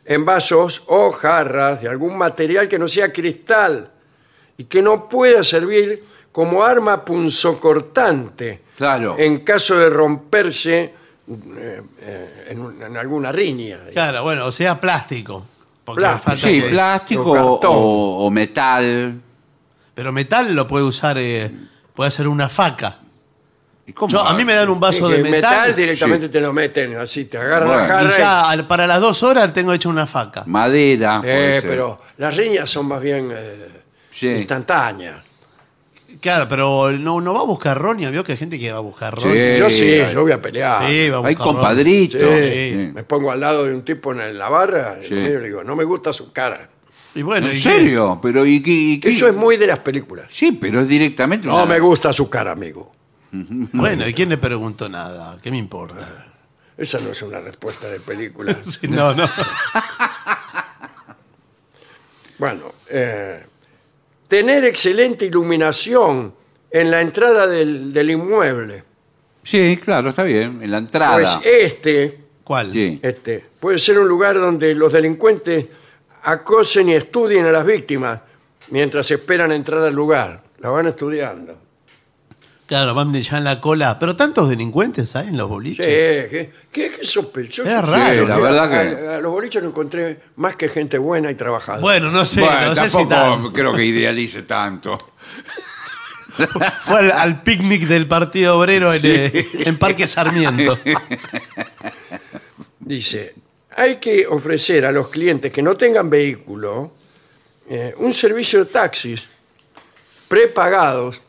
en vasos o jarras de algún material que no sea cristal y que no pueda servir como arma punzocortante Claro. en caso de romperse eh, eh, en, un- en alguna riña. Claro, bueno, o sea, plástico. Porque Plástico. falta Sí, que- plástico o cartón. o, o metal. Pero metal lo puede usar, eh, puede hacer una faca. ¿Y cómo? Yo, a mí me dan un vaso de metal, directamente Sí. te lo meten así, te agarran Bueno, la jarra. y- ya al- para las dos horas tengo hecha una faca. Madera. puede ser. pero las riñas son más bien eh, Sí. instantáneas. Claro, pero no, no va a buscar roña, vio que hay gente que va a buscar Sí. roña. Yo sí, hay- yo voy a pelear. Sí, va a Hay buscar roña. compadritos. Sí, Sí. Me pongo al lado de un tipo en la barra y Sí. le digo, no me gusta su cara. Y bueno, ¿En ¿y qué? serio? Pero ¿y qué? y qué? Eso es muy de las películas. Sí, pero es directamente. No una- me gusta su cara, amigo. Bueno, ¿y quién le preguntó nada? ¿Qué me importa? Esa no es una respuesta de película. Sí, no, no. Bueno, eh, tener excelente iluminación en la entrada del, del inmueble. Sí, claro, está bien. En la entrada. Pues este, ¿Cuál? Sí. este puede ser un lugar donde los delincuentes acosen y estudien a las víctimas mientras esperan entrar al lugar. La van estudiando. Claro, van ya en la cola. Pero tantos delincuentes hay en los Sí, boliches. qué, qué- qué sospechoso. Es raro. Sí, la verdad que- A, a los boliches no encontré más que gente buena y trabajadora. Bueno, no sé, bueno, no sé si tampoco tanto. creo que idealice tanto. Fue al, al picnic del Partido Obrero en, eh, en Parque Sarmiento. Dice, hay que ofrecer a los clientes que no tengan vehículo eh, un servicio de taxis prepagados,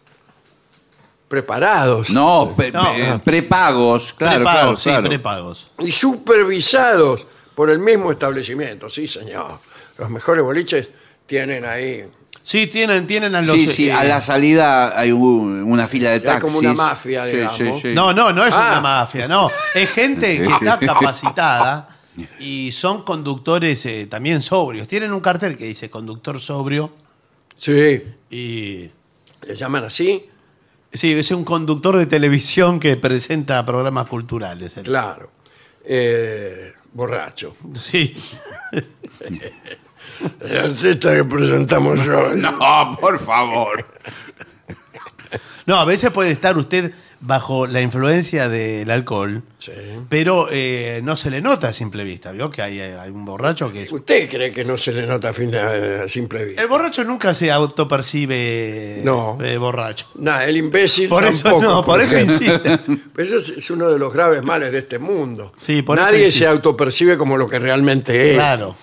preparados No, No. prepagos, claro, prepagos, claro, sí, claro. prepagos. y supervisados por el mismo establecimiento. Sí, señor. Los mejores boliches tienen ahí, Sí, tienen, tienen a los. Sí, sí, eh, a la salida hay un- una fila de Hay taxis. como una mafia, Sí, digamos. sí, sí. No, no, no es Ah. una mafia, no. Es gente que está capacitada y son conductores eh, también sobrios. Tienen un cartel que dice conductor sobrio sí, y. le llaman así, Sí, es un conductor de televisión que presenta programas culturales. él. claro, eh, borracho. Sí. La artista que presentamos hoy. No, por favor. No, a veces puede estar usted bajo la influencia del alcohol, Sí. pero eh, no se le nota a simple vista. ¿Vio que hay, hay un borracho que es. ¿Usted cree que no se le nota a fin de a simple vista? El borracho nunca se autopercibe No. eh, borracho. No, el imbécil Por eso tampoco. no, por eso ejemplo. insiste. Eso es, es uno de los graves males de este mundo. Sí, por eso Nadie se autopercibe como lo que realmente es. Claro.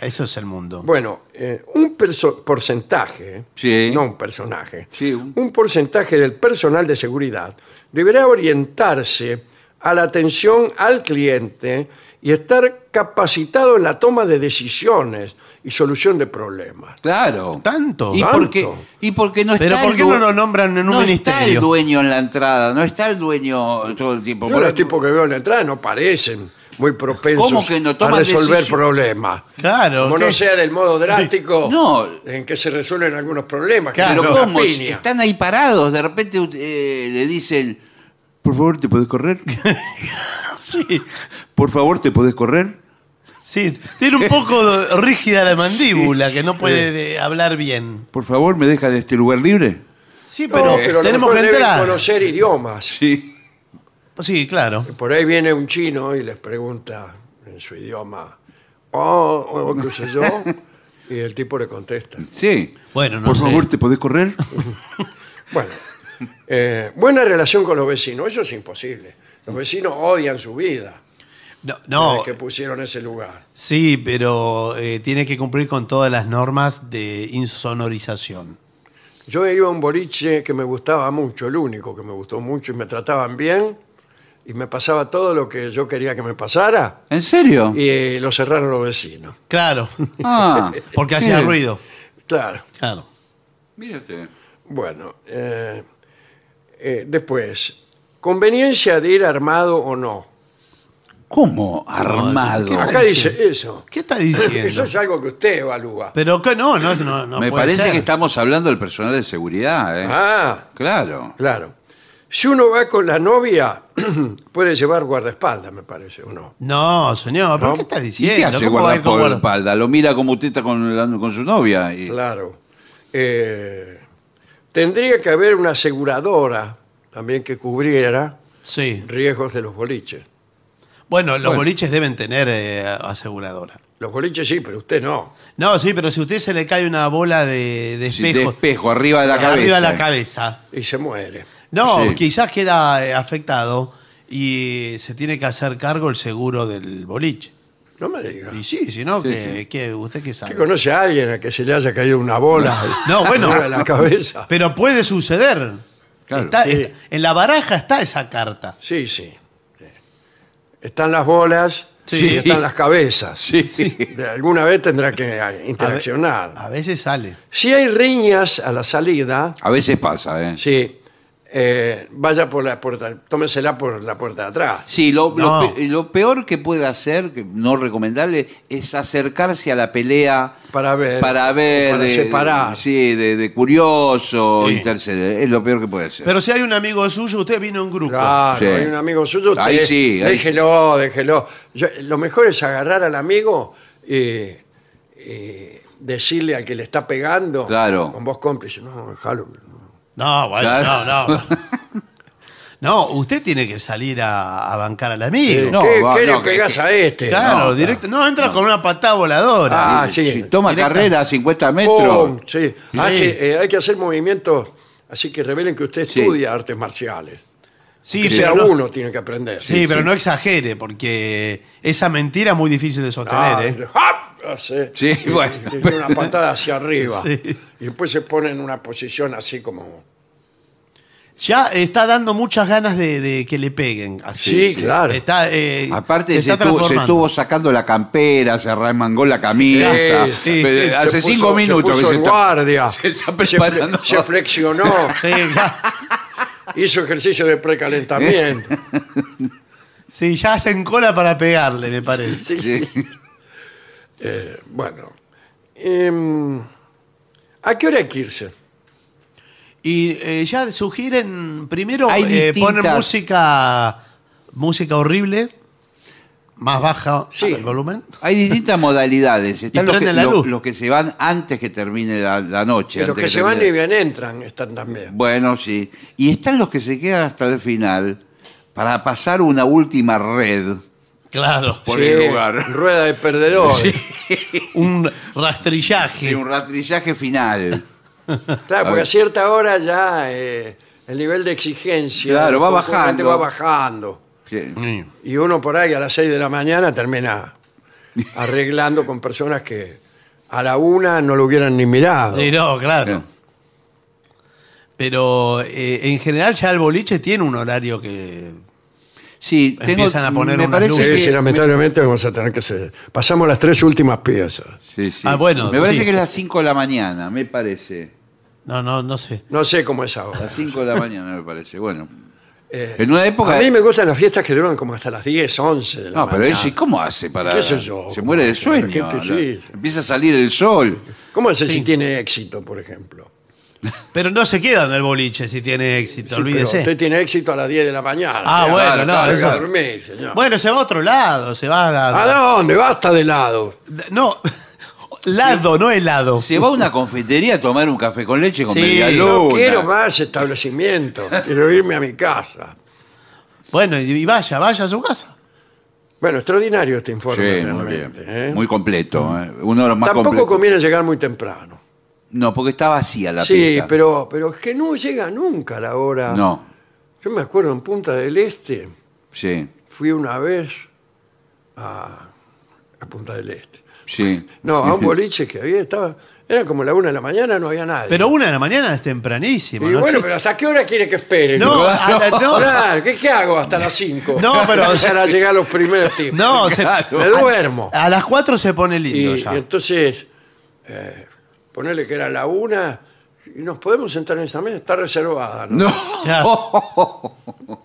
Eso es el mundo. Bueno, eh, un perso- porcentaje, Sí. no un personaje, Sí, un- un porcentaje del personal de seguridad deberá orientarse a la atención al cliente y estar capacitado en la toma de decisiones y solución de problemas. Claro. ¿Tanto? ¿Y Tanto. por qué, y por qué no está ¿por el qué due- no lo nombran en un no está ministerio? el dueño en la entrada, no está el dueño todo el tiempo. Yo Por- los tipos que veo en la entrada no parecen muy propensos ¿Cómo que no a resolver decisión? problemas. Claro. Como ¿qué? no sea del modo drástico No. en que se resuelven algunos problemas. Claro. Pero. Están ahí parados, de repente eh, le dicen, por favor, ¿te podés correr? Sí, Por favor, ¿te podés correr? sí. Tiene un poco rígida la mandíbula, que no puede de- hablar bien. Por favor, ¿me deja de este lugar libre? Sí, No, pero, pero a lo tenemos que entrar. conocer idiomas. Sí. Sí, claro. Por ahí viene un chino y les pregunta en su idioma, oh, oh, qué sé yo, y el tipo le contesta. Sí. Bueno, no Por sé. favor, ¿te podés correr? Bueno, eh, buena relación con los vecinos, eso es imposible. Los vecinos odian su vida No, desde no, que pusieron ese lugar. sí, pero eh, tiene que cumplir con todas las normas de insonorización. Yo iba a un boliche que me gustaba mucho, el único que me gustó mucho y me trataban bien y me pasaba todo lo que yo quería que me pasara ¿En serio? y eh, lo cerraron los vecinos. Claro, Ah, porque hacía mire, ruido. Claro. Claro. mire usted. Bueno, eh, eh, después, conveniencia de ir armado o no. ¿Cómo? Armado. ¿qué Acá dice? eso. ¿Qué está Eso diciendo? es algo que usted evalúa. Pero que no, no, no, no Me puede parece ser. que estamos hablando del personal de seguridad, ¿eh? Ah, Claro. claro. Si uno va con la novia, puede llevar guardaespaldas, me parece, ¿o no? No, señor, ¿pero ¿No? qué está ¿Y diciendo? qué hace ¿Cómo va a ir con guardaespaldas? guarda- espalda? Lo mira como usted está con, con su novia. y- Claro. Eh, tendría que haber una aseguradora también que cubriera Sí. riesgos de los boliches. Bueno, los Bueno. boliches deben tener eh, aseguradora. Los boliches sí, pero usted no. No, sí, pero si a usted se le cae una bola de, de Sí, espejo, de espejo, arriba de la cabeza. arriba de la cabeza. Y se muere. No, Sí. quizás queda eh, afectado y se tiene que hacer cargo el seguro del boliche. No me diga. Y sí, si no, Sí, que, sí. que- ¿usted qué sabe? ¿Usted conoce a alguien a que se le haya caído una bola No, bueno. la cabeza? Pero puede suceder. Claro. Está- Sí. está- en la baraja está esa carta. Sí, sí. sí. Están las bolas Sí. Y están las cabezas. Sí. De alguna vez tendrá que eh, interaccionar. A veces sale. Si hay riñas a la salida, A veces pasa, ¿eh? sí, eh, vaya por la puerta, tómesela por la puerta de atrás. Sí, lo, lo No. pe- lo peor que puede hacer, que no recomendable, es acercarse a la pelea Para ver. para ver, Para de, separar. sí, de, de curioso, Sí. interceder. Es lo peor que puede ser. Pero si hay un amigo suyo, usted vino en grupo. Claro, Sí. hay un amigo suyo. usted Ahí sí, ahí déjelo, déjelo. Yo- lo mejor es agarrar al amigo y, y decirle al que le está pegando, Claro. con voz cómplice, no, déjalo. No, bueno, Claro. no, no. No, usted tiene que salir a, a bancar al amigo. No, ¿Qué, va, qué no, le que- pegas a este? Claro, No, directo. No, entra con una patada voladora. Ah, sí. Si toma Directa- carrera a 50 metros. ¡Pum! Sí. Ah, Sí. eh, hay que hacer movimientos así que revelen que usted Sí. estudia artes marciales. sí, que sea pero no, uno tiene que aprender. sí, pero no exagere, porque esa mentira es muy difícil de sostener. Ah, ¿eh? ¡ah! Hace- Sí, y- bueno. y tiene una patada hacia arriba. Sí. Y después se pone en una posición así como... Ya está dando muchas ganas de, de que le peguen. Así. Sí, claro. Está, eh, Aparte, se está estuvo, se transformando. estuvo sacando la campera, se remangó la camisa. Sí, sí. Pero Se Hace puso- cinco se minutos puso que se está, guardia. se está Se, fle- preparando. se flexionó. Sí, claro. hizo ejercicio de precalentamiento. Sí, ya hacen cola para pegarle, me parece. Sí. Eh, bueno. Em, ¿A qué hora hay que irse? Y eh, ya sugieren, primero Hay eh, distintas- música, música horrible, más baja Sí. el volumen. Hay distintas modalidades. Están Y los que, prenden la lo- luz. los que se van antes que termine la, la noche. Que los antes que se van termine- y bien entran están también. Bueno, sí. Y están los que se quedan hasta el final para pasar una última red Claro. por Sí, el lugar. Rueda de perdedores. Un rastrillaje. Sí, un rastrillaje final. Claro, porque a cierta hora ya eh, el nivel de exigencia Claro, va bajando. va bajando. Sí. Y uno por ahí a las 6 de la mañana termina arreglando con personas que a la una no lo hubieran ni mirado. Sí, no, claro. Sí. Pero eh, en general ya el boliche tiene un horario que... Sí, tengo, Empiezan a poner me unas parece Sí, luces. sí, que, lamentablemente vamos a tener que hacer. Pasamos las tres últimas piezas. Sí, sí. Ah, bueno, Me parece sí. que es las 5 de la mañana, me parece. No, no, no sé. No sé cómo es ahora. Las 5 de la mañana, me parece. Bueno. Eh, En una época. a mí me gustan las fiestas que duran como hasta las 10, 11 de la No, pero mañana. él sí, ¿cómo hace para.? ¿Qué sé yo? Se muere de sueño. gente, sí. Empieza a salir el sol. ¿Cómo es si tiene éxito, por ejemplo? Pero no se queda en el boliche si tiene éxito, Sí, pero olvídese. usted tiene éxito a las 10 de la mañana. Ah, Ya, bueno, no, eso- dormir, señor. Bueno, se va a otro lado, se va a la... ¿A dónde? Basta de lado. No, lado, no helado. Se va a una confitería a tomar un café con leche con Sí, media No luna. quiero más establecimiento. Quiero irme a mi casa. Bueno, y y vaya, vaya a su casa. Bueno, extraordinario este informe. Sí, muy bien. realmente, ¿eh? Muy completo. ¿eh? Uno de los más Tampoco completos. conviene llegar muy temprano. No, porque está vacía la Sí, pista. pero, pero es que no llega nunca la hora. No, Yo me acuerdo en Punta del Este, sí, fui una vez a, a Punta del Este. sí. No, a un boliche que había, estaba, era como la una de la mañana, no había nadie. Pero una de la mañana es tempranísimo. Y no bueno, pero ¿hasta qué hora quiere que espere? No, a no. Claro, ¿qué, qué hago hasta las 5? No, pero- Empezar a llegar los primeros tipos. No, se-. Me duermo. a las 4 se pone lindo Y, ya. y entonces, eh, ponerle que era la una, y nos podemos sentar en esa mesa, está reservada, ¿no? No.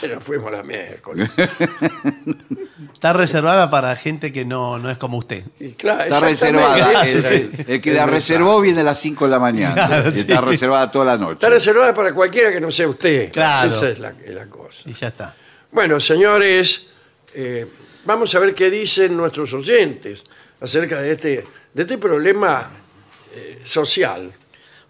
Pero fuimos la miércoles. Está reservada para gente que no, no es como usted. Y claro, Está exactamente, reservada. ese El, era el- el que el la mensaje. reservó viene a las 5 de la mañana. Claro, sí. Está reservada toda la noche. Está reservada para cualquiera que no sea usted. Claro. Esa es la, es la cosa. Y ya está. Bueno, señores, eh, vamos a ver qué dicen nuestros oyentes acerca de este, de este problema eh, social.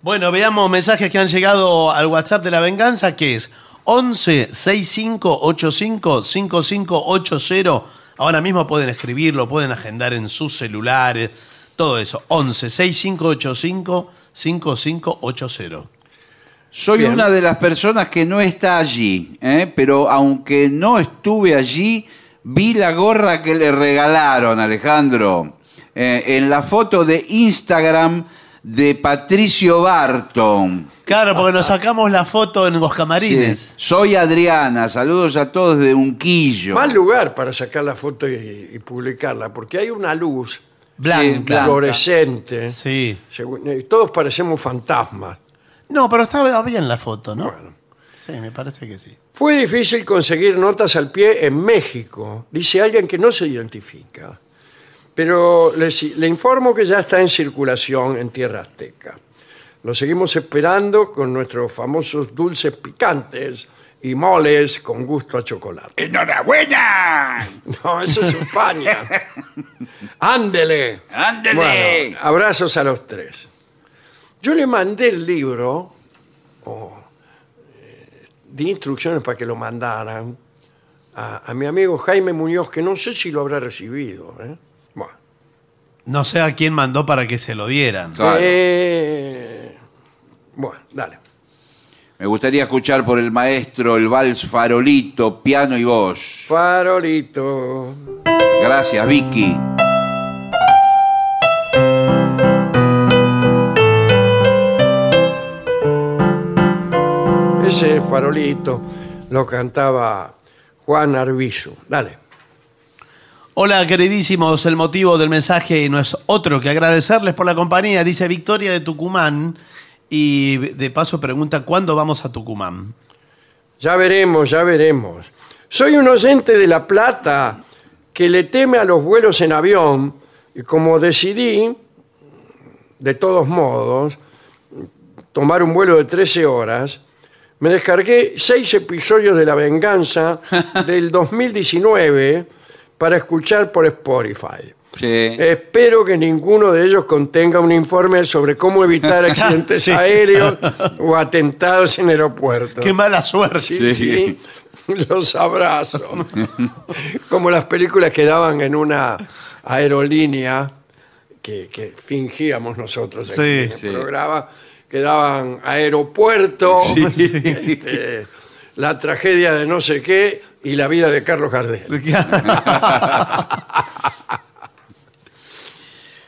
Bueno, veamos mensajes que han llegado al WhatsApp de la venganza, que es 11 65 85 5580. Ahora mismo pueden escribirlo, pueden agendar en sus celulares, todo eso. 11 6585 5580. Soy Bien. una de las personas que no está allí, ¿eh? pero aunque no estuve allí, vi la gorra que le regalaron, Alejandro. Eh, en la foto de Instagram de Patricio Barton. Claro, porque nos sacamos la foto en los Sí. camarines. Soy Adriana, saludos a todos de Unquillo. Mal lugar para sacar la foto y, y publicarla, porque hay una luz Blanca. Blanca. fluorescente. Sí. según- y todos parecemos fantasmas. No, pero estaba bien la foto, ¿no? Bueno. Sí, me parece que sí. Fue difícil conseguir notas al pie en México, dice alguien que no se identifica. Pero le informo que ya está en circulación en tierra azteca. Lo seguimos esperando con nuestros famosos dulces picantes y moles con gusto a chocolate. ¡Enhorabuena! No, eso es España. Ándele. ¡Ándele! Bueno, abrazos a los tres. Yo le mandé el libro o, eh, di instrucciones para que lo mandaran a, a mi amigo Jaime Muñoz, que no sé si lo habrá recibido. ¿eh? No sé a quién mandó para que se lo dieran. Claro. Eh, bueno, dale. Me gustaría escuchar por el maestro el vals farolito, piano y voz. Farolito. Gracias, Vicky. Ese farolito lo cantaba Juan Arbizu. Dale. Hola, queridísimos. El motivo del mensaje no es otro que agradecerles por la compañía. Dice Victoria de Tucumán. Y de paso pregunta, ¿cuándo vamos a Tucumán? Ya veremos, ya veremos. Soy un oyente de La Plata que le teme a los vuelos en avión y como decidí, de todos modos, tomar un vuelo de 13 horas, me descargué seis episodios de La Venganza del 2019 para escuchar por Spotify. Sí. Espero que ninguno de ellos contenga un informe sobre cómo evitar accidentes Sí. aéreos o atentados en aeropuertos. ¡Qué mala suerte! Sí, Sí. sí, los abrazo. Como las películas que daban en una aerolínea que, que fingíamos nosotros aquí Sí, en el sí. programa, que daban aeropuerto, este, la tragedia de no sé qué y la vida de Carlos Gardel.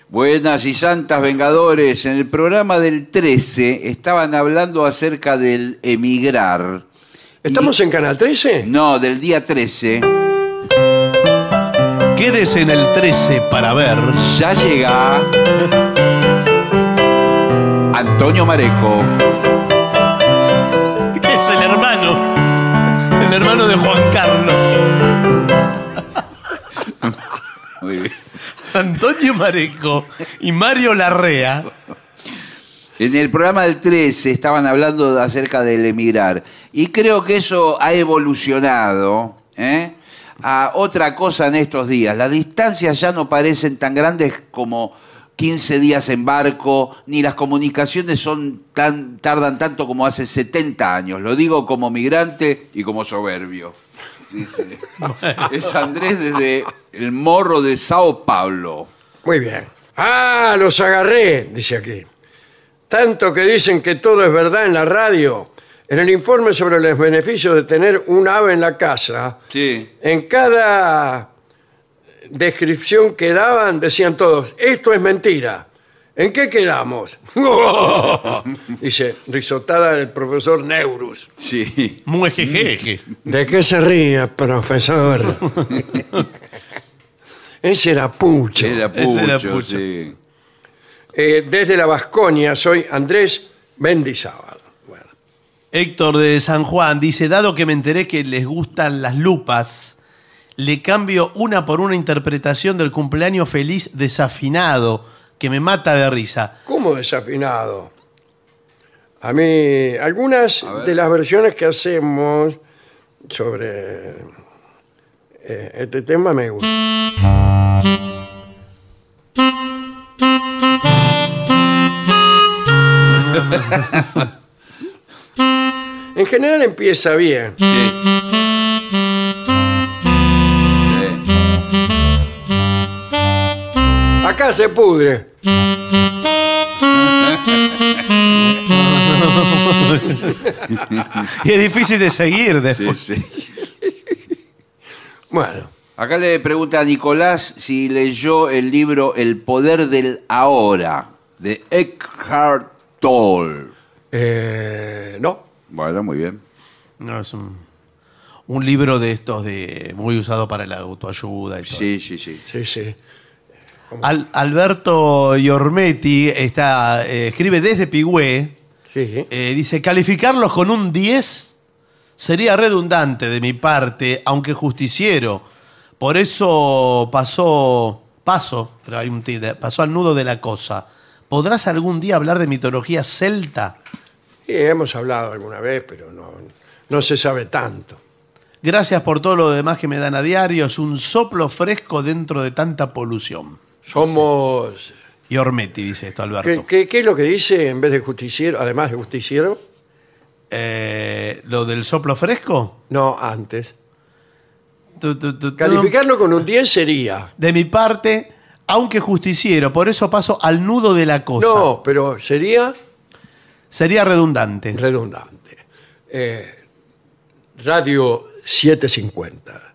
Buenas y santas vengadores. En el programa del 13 estaban hablando acerca del emigrar. ¿Estamos en Canal 13? No, del día 13. Quédese en el 13 para ver. Ya llega Antonio Mareco. El hermano de Juan Carlos. Muy bien. Antonio Mareco y Mario Larrea. En el programa del 13 estaban hablando acerca del emigrar. Y creo que eso ha evolucionado ¿eh? a otra cosa en estos días. Las distancias ya no parecen tan grandes como 15 días en barco, ni las comunicaciones son tan, tardan tanto como hace 70 años. Lo digo como migrante y como soberbio. Dice. Es Andrés desde el morro de Sao Paulo. Muy bien. Ah, los agarré, dice aquí. Tanto que dicen que todo es verdad en la radio. En el informe sobre los beneficios de tener un ave en la casa, Sí. en cada descripción que daban decían todos, esto es mentira. ¿En qué quedamos? Dice, risotada del profesor Neurus. Sí. Muejejeje. ¿De qué se ríe, profesor? Ese era Pucho. Era Ese era Pucho, Pucho. sí. Eh, desde la Vasconia soy Andrés Mendizábal. Bueno, Héctor de San Juan dice, dado que me enteré que les gustan las lupas, le cambio una por una interpretación del cumpleaños feliz desafinado, que me mata de risa. ¿Cómo desafinado? A mí, algunas A de las versiones que hacemos sobre eh, este tema me gustan. En general empieza bien. Sí. Se pudre. Y es difícil de seguir después. Sí, sí. Bueno, Acá le pregunta a Nicolás si leyó el libro El poder del ahora. de Eckhart Tolle. Eh, no. Bueno, muy bien. No, es un, un libro de estos de muy usado para la autoayuda y todo. Sí, sí, sí. Sí, sí. Al- Alberto Giormetti está, eh, escribe desde Pigüé, Sí, sí. eh, dice, calificarlos con un 10 sería redundante de mi parte, aunque justiciero. Por eso pasó, paso, pero hay un tilde, pasó al nudo de la cosa. ¿Podrás algún día hablar de mitología celta? Sí, hemos hablado alguna vez, pero no, no se sabe tanto. Gracias por todo lo demás que me dan a diario. Es un soplo fresco dentro de tanta polución. Somos... Y Ormetti dice esto, ¿Qué, Alberto. qué, qué es lo que dice en vez de justiciero, además de justiciero? Eh, ¿Lo del soplo fresco? No, antes. Tu, tu, tu, tu. Calificarlo con un 10 sería... De mi parte, aunque justiciero, por eso paso al nudo de la cosa. No, pero sería Sería redundante. redundante. Eh, Radio 750.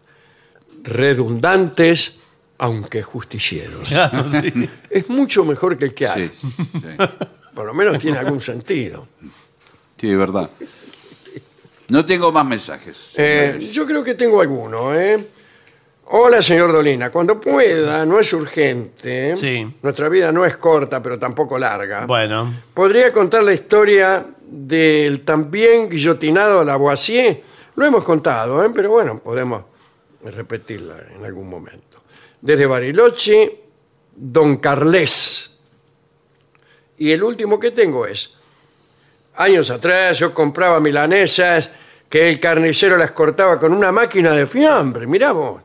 Redundantes, aunque justicieros. Claro, sí. Es mucho mejor que el que hay. Sí, sí. Por lo menos tiene algún sentido. Sí, es verdad. No tengo más mensajes. Eh, yo creo que tengo alguno. ¿eh? Hola, señor Dolina. Cuando pueda, no es urgente. Sí. Nuestra vida no es corta, pero tampoco larga. Bueno, ¿Podría contar la historia del también guillotinado Lavoisier? Lo hemos contado, ¿eh? pero bueno, podemos repetirla en algún momento. Desde Bariloche, Don Carles. Y el último que tengo es, años atrás yo compraba milanesas que el carnicero las cortaba con una máquina de fiambre, mirá vos.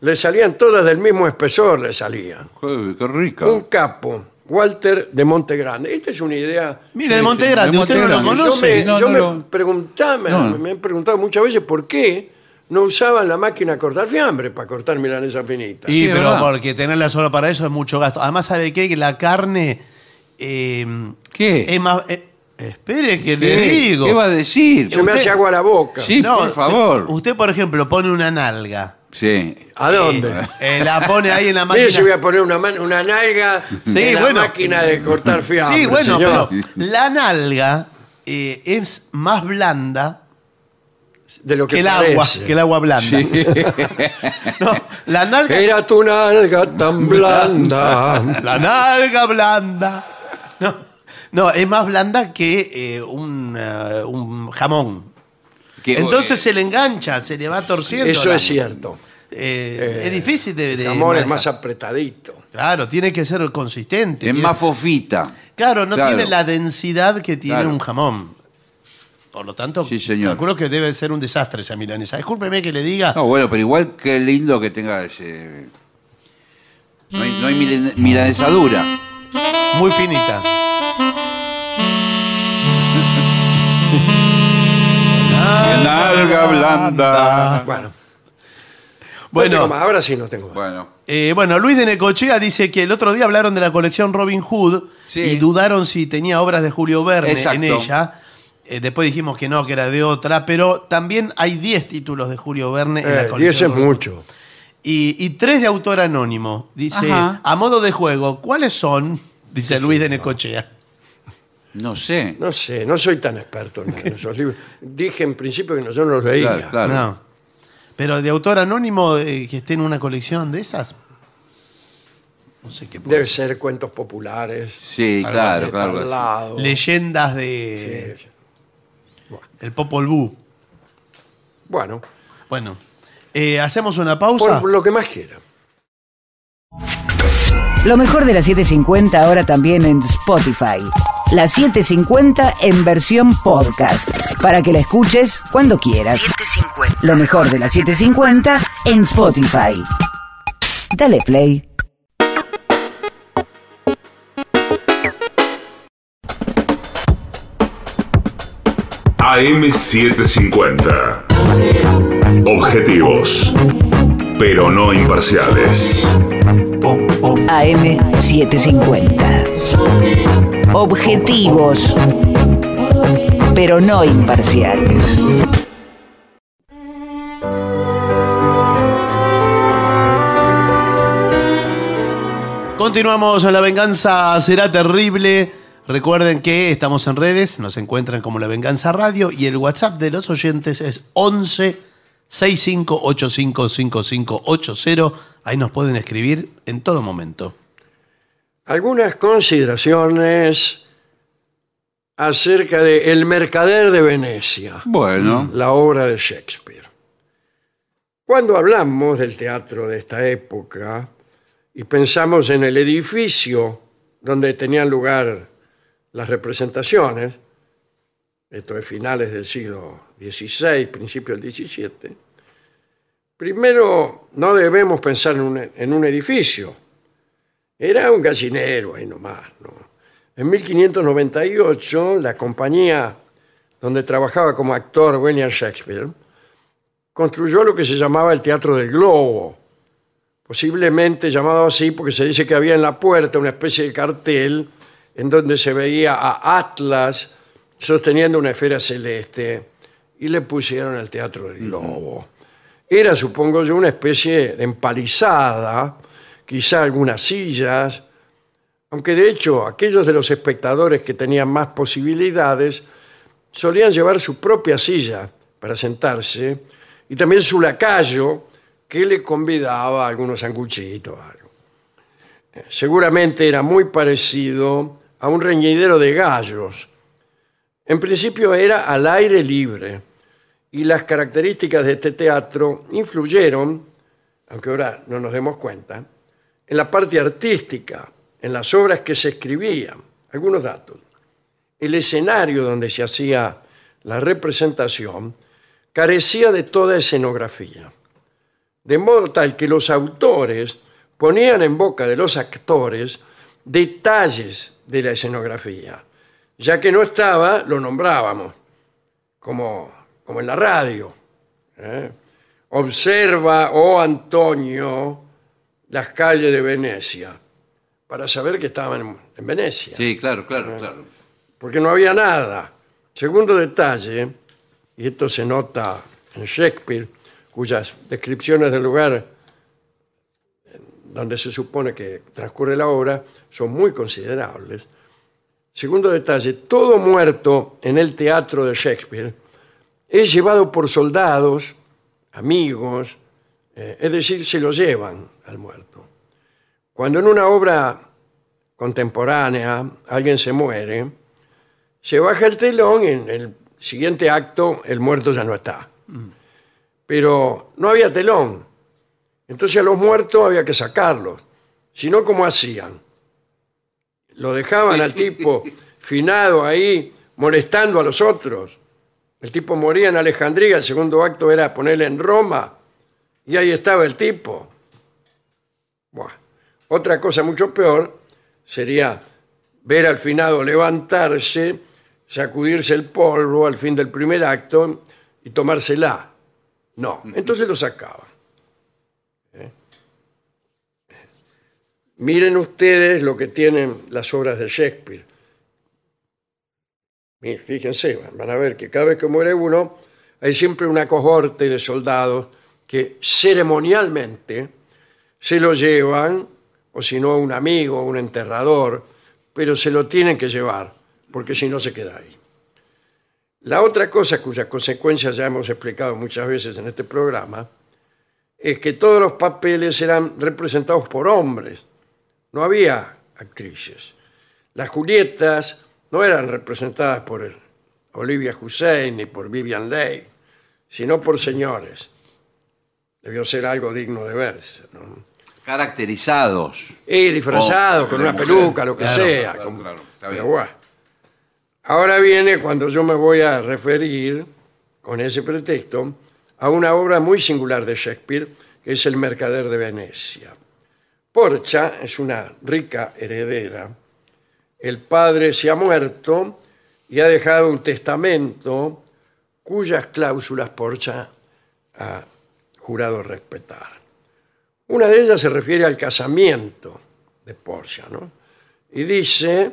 Le salían todas del mismo espesor, le salían. Qué, qué rica. Un capo, Walter de Montegrande. Esta es una idea. mire, de Montegrande, de usted no lo. Yo conoce. me, No, yo no me lo- preguntaba, me, No. me he preguntado muchas veces por qué no usaban la máquina a cortar fiambre para cortar milanesa finita. Y Sí, pero verdad. porque tenerla solo para eso es mucho gasto. Además, ¿sabe qué? Que la carne. eh, ¿Qué? Es más. eh, espere que ¿Qué? le digo. ¿Qué va a decir? Se me usted- hace agua a la boca. Sí, por se- favor. Usted, por ejemplo, pone una nalga. Sí. ¿A dónde? Eh, eh, la pone ahí en la máquina. Si voy a poner una, man- una nalga Sí, en la máquina de cortar fiambre. Sí, bueno, señor. pero la nalga eh, es más blanda de lo que, que el agua, que el agua blanda. No, la nalga, Era tu nalga tan blanda. la nalga blanda. No, no, es más blanda que eh, un, eh, un jamón. Que- Entonces se le engancha, se le va torciendo. Eso la- es cierto. Eh, es difícil de, El de jamón es más apretadito. Claro, tiene que ser consistente. es tiene- más fofita. Claro, no Claro. tiene la densidad que tiene Claro. un jamón. Por lo tanto, Sí, señor. calculo que debe ser un desastre esa milanesa. Discúlpeme que le diga. No, bueno, pero igual qué lindo que tenga ese. No hay, no hay milan- milanesadura. Muy finita. Nalga blanda. Bueno, Bueno. no tengo más. ahora sí no tengo más. Bueno, Eh, bueno, Luis de Necochea dice que el otro día hablaron de la colección Robin Hood Sí. y dudaron si tenía obras de Julio Verne Exacto. en ella. Eh, después dijimos que no, que era de otra, pero también hay 10 títulos de Julio Verne en la Eh, colección. eso es Robin Hood. mucho. Y, y tres de autor anónimo. Dice, Ajá. a modo de juego, ¿cuáles son? Dice Luis de Necochea. no sé. No sé, no soy tan experto en esos libros. Dije en principio que no, yo no los leía. Claro, claro. No. Pero de autor anónimo eh, que esté en una colección de esas. No sé qué Debe ser. cuentos populares. Sí, claro, claro. Leyendas de. Sí. El Popol Vuh. Bueno, Bueno, eh, hacemos una pausa. por lo que más quiera. Lo mejor de la 750 ahora también en Spotify. La 750 en versión podcast. Para que la escuches cuando quieras. Lo mejor de la 750 en Spotify. Dale play. AM750. Objetivos, pero no imparciales. AM750. Objetivos, pero no imparciales. Continuamos, La Venganza será terrible. Recuerden que estamos en redes, nos encuentran como La Venganza Radio y el WhatsApp de los oyentes es 11 65 85 5580. Ahí nos pueden escribir en todo momento. Algunas consideraciones acerca de El Mercader de Venecia, Bueno, la obra de Shakespeare. Cuando hablamos del teatro de esta época y pensamos en el edificio donde tenían lugar las representaciones, esto es finales del siglo XVI, principios del XVII, primero no debemos pensar en un, en un edificio, era un gallinero ahí nomás. ¿no? En 1598, la compañía donde trabajaba como actor William Shakespeare construyó lo que se llamaba el Teatro del Globo, posiblemente llamado así porque se dice que había en la puerta una especie de cartel en donde se veía a Atlas sosteniendo una esfera celeste y le pusieron el Teatro del Globo. Era, supongo yo, una especie de empalizada, quizá algunas sillas, aunque de hecho aquellos de los espectadores que tenían más posibilidades solían llevar su propia silla para sentarse y también su lacayo que le convidaba algunos sanguchitos. Eh, Seguramente era muy parecido a un reñidero de gallos. En principio era al aire libre y las características de este teatro influyeron, aunque ahora no nos demos cuenta, en la parte artística, en las obras que se escribían. Algunos datos. El escenario donde se hacía la representación carecía de toda escenografía, de modo tal que los autores ponían en boca de los actores detalles de la escenografía. Ya que no estaba, lo nombrábamos, como, como en la radio. ¿eh? Observa, oh Antonio, las calles de Venecia, para saber que estaban en, en Venecia sí, claro, claro, claro. porque no había nada. Segundo detalle, y esto se nota en Shakespeare, cuyas descripciones del lugar eh, donde se supone que transcurre la obra son muy considerables. Segundo detalle, todo muerto en el teatro de Shakespeare es llevado por soldados, amigos, eh, es decir, se lo llevan al muerto. Cuando en una obra contemporánea alguien se muere, se baja el telón y en el siguiente acto el muerto ya no está. Pero no había telón. Entonces a los muertos había que sacarlos. Si no, ¿cómo hacían? Lo dejaban al tipo finado ahí molestando a los otros. El tipo moría en Alejandría, el segundo acto era ponerle en Roma y ahí estaba el tipo. Buah. Otra cosa mucho peor sería ver al finado levantarse, sacudirse el polvo al fin del primer acto y tomársela. No, entonces lo sacaban. Miren ustedes lo que tienen las obras de Shakespeare. Miren, Fíjense, van a ver que cada vez que muere uno, hay siempre una cohorte de soldados que ceremonialmente se lo llevan, o si no, un amigo, un enterrador, pero se lo tienen que llevar, porque si no se queda ahí. La otra cosa cuyas consecuencias ya hemos explicado muchas veces en este programa es que todos los papeles eran representados por hombres, no había actrices. Las Julietas no eran representadas por Olivia Hussein ni por Vivian Leigh, sino por señores. Debió ser algo digno de verse. ¿no? Caracterizados. Y disfrazados, Oh, con una mujer. peluca, lo que Claro, sea. claro, como- claro, está pero bien. bueno. Ahora viene cuando yo me voy a referir, con ese pretexto, a una obra muy singular de Shakespeare, que es El Mercader de Venecia. Porcia es una rica heredera. El padre se ha muerto y ha dejado un testamento cuyas cláusulas Porcia ha jurado respetar. Una de ellas se refiere al casamiento de Porcia, ¿no? Y dice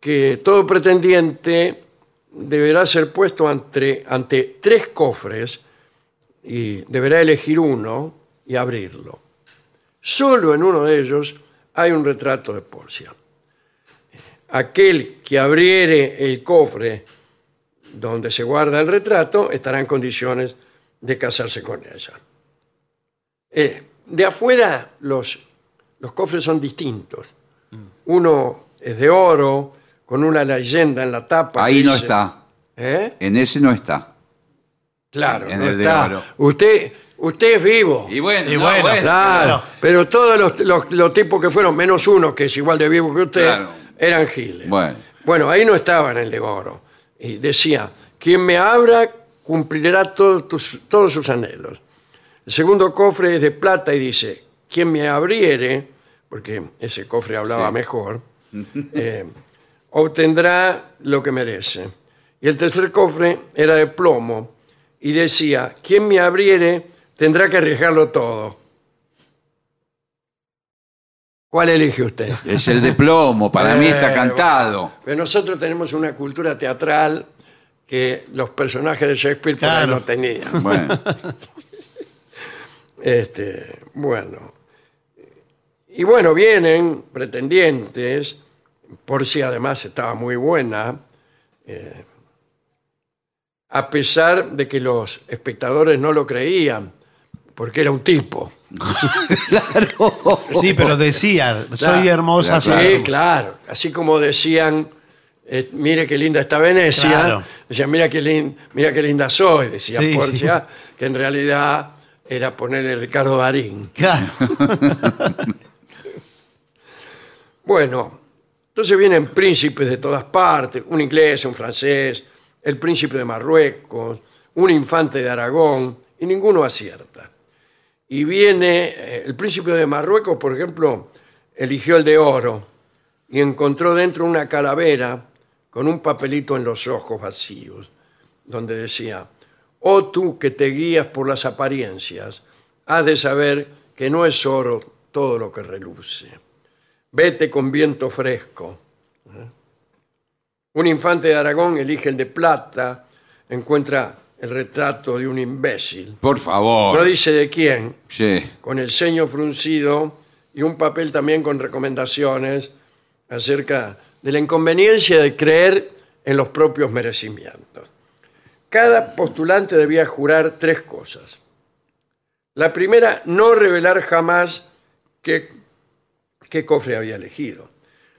que todo pretendiente deberá ser puesto ante, ante tres cofres y deberá elegir uno y abrirlo. Solo en uno de ellos hay un retrato de Porcia. Aquel que abriere el cofre donde se guarda el retrato estará en condiciones de casarse con ella. Eh, de afuera los, los cofres son distintos. Uno es de oro, con una leyenda en la tapa. Ahí no dice- está. ¿Eh? En ese no está. Claro, En no el de está. oro. Usted, usted es vivo. Y bueno, Y no, bueno, bueno, Claro, Claro. pero todos los, los- los tipos que fueron, menos uno que es igual de vivo que usted, Claro. eran giles. Bueno. Bueno, ahí no estaba en el de oro. Y decía, quien me abra cumplirá todos, tus- todos sus anhelos. El segundo cofre es de plata y dice, quien me abriere, porque ese cofre hablaba Sí. mejor, eh, obtendrá lo que merece. Y el tercer cofre era de plomo y decía, quien me abriere tendrá que arriesgarlo todo. ¿Cuál elige usted? Es el de plomo, para mí está Eh, cantado. Pero nosotros tenemos una cultura teatral que los personajes de Shakespeare por ahí Claro. no tenían. Bueno, Este, bueno. Y bueno, vienen pretendientes, por si además estaba muy buena, eh, a pesar de que los espectadores no lo creían, porque era un tipo. Sí, pero decía, soy Claro. hermosa, Sí, soy hermosa. claro. Así como decían, eh, mire qué linda está Venecia, Claro. decían, mira qué, lin- mira qué linda soy, decía Sí, Porcia, que en realidad era ponerle Ricardo Darín. Claro. Bueno, entonces vienen príncipes de todas partes, un inglés, un francés, el príncipe de Marruecos, un infante de Aragón, y ninguno acierta. Y viene eh, el príncipe de Marruecos, por ejemplo, eligió el de oro y encontró dentro una calavera con un papelito en los ojos vacíos, donde decía, oh tú que te guías por las apariencias, has de saber que no es oro todo lo que reluce. Vete con viento fresco. ¿Eh? Un infante de Aragón elige el de plata, encuentra el retrato de un imbécil. por No favor. dice de quién, Sí. con el ceño fruncido y un papel también con recomendaciones acerca de la inconveniencia de creer en los propios merecimientos. Cada postulante debía jurar tres cosas. La primera, no revelar jamás qué, qué cofre había elegido.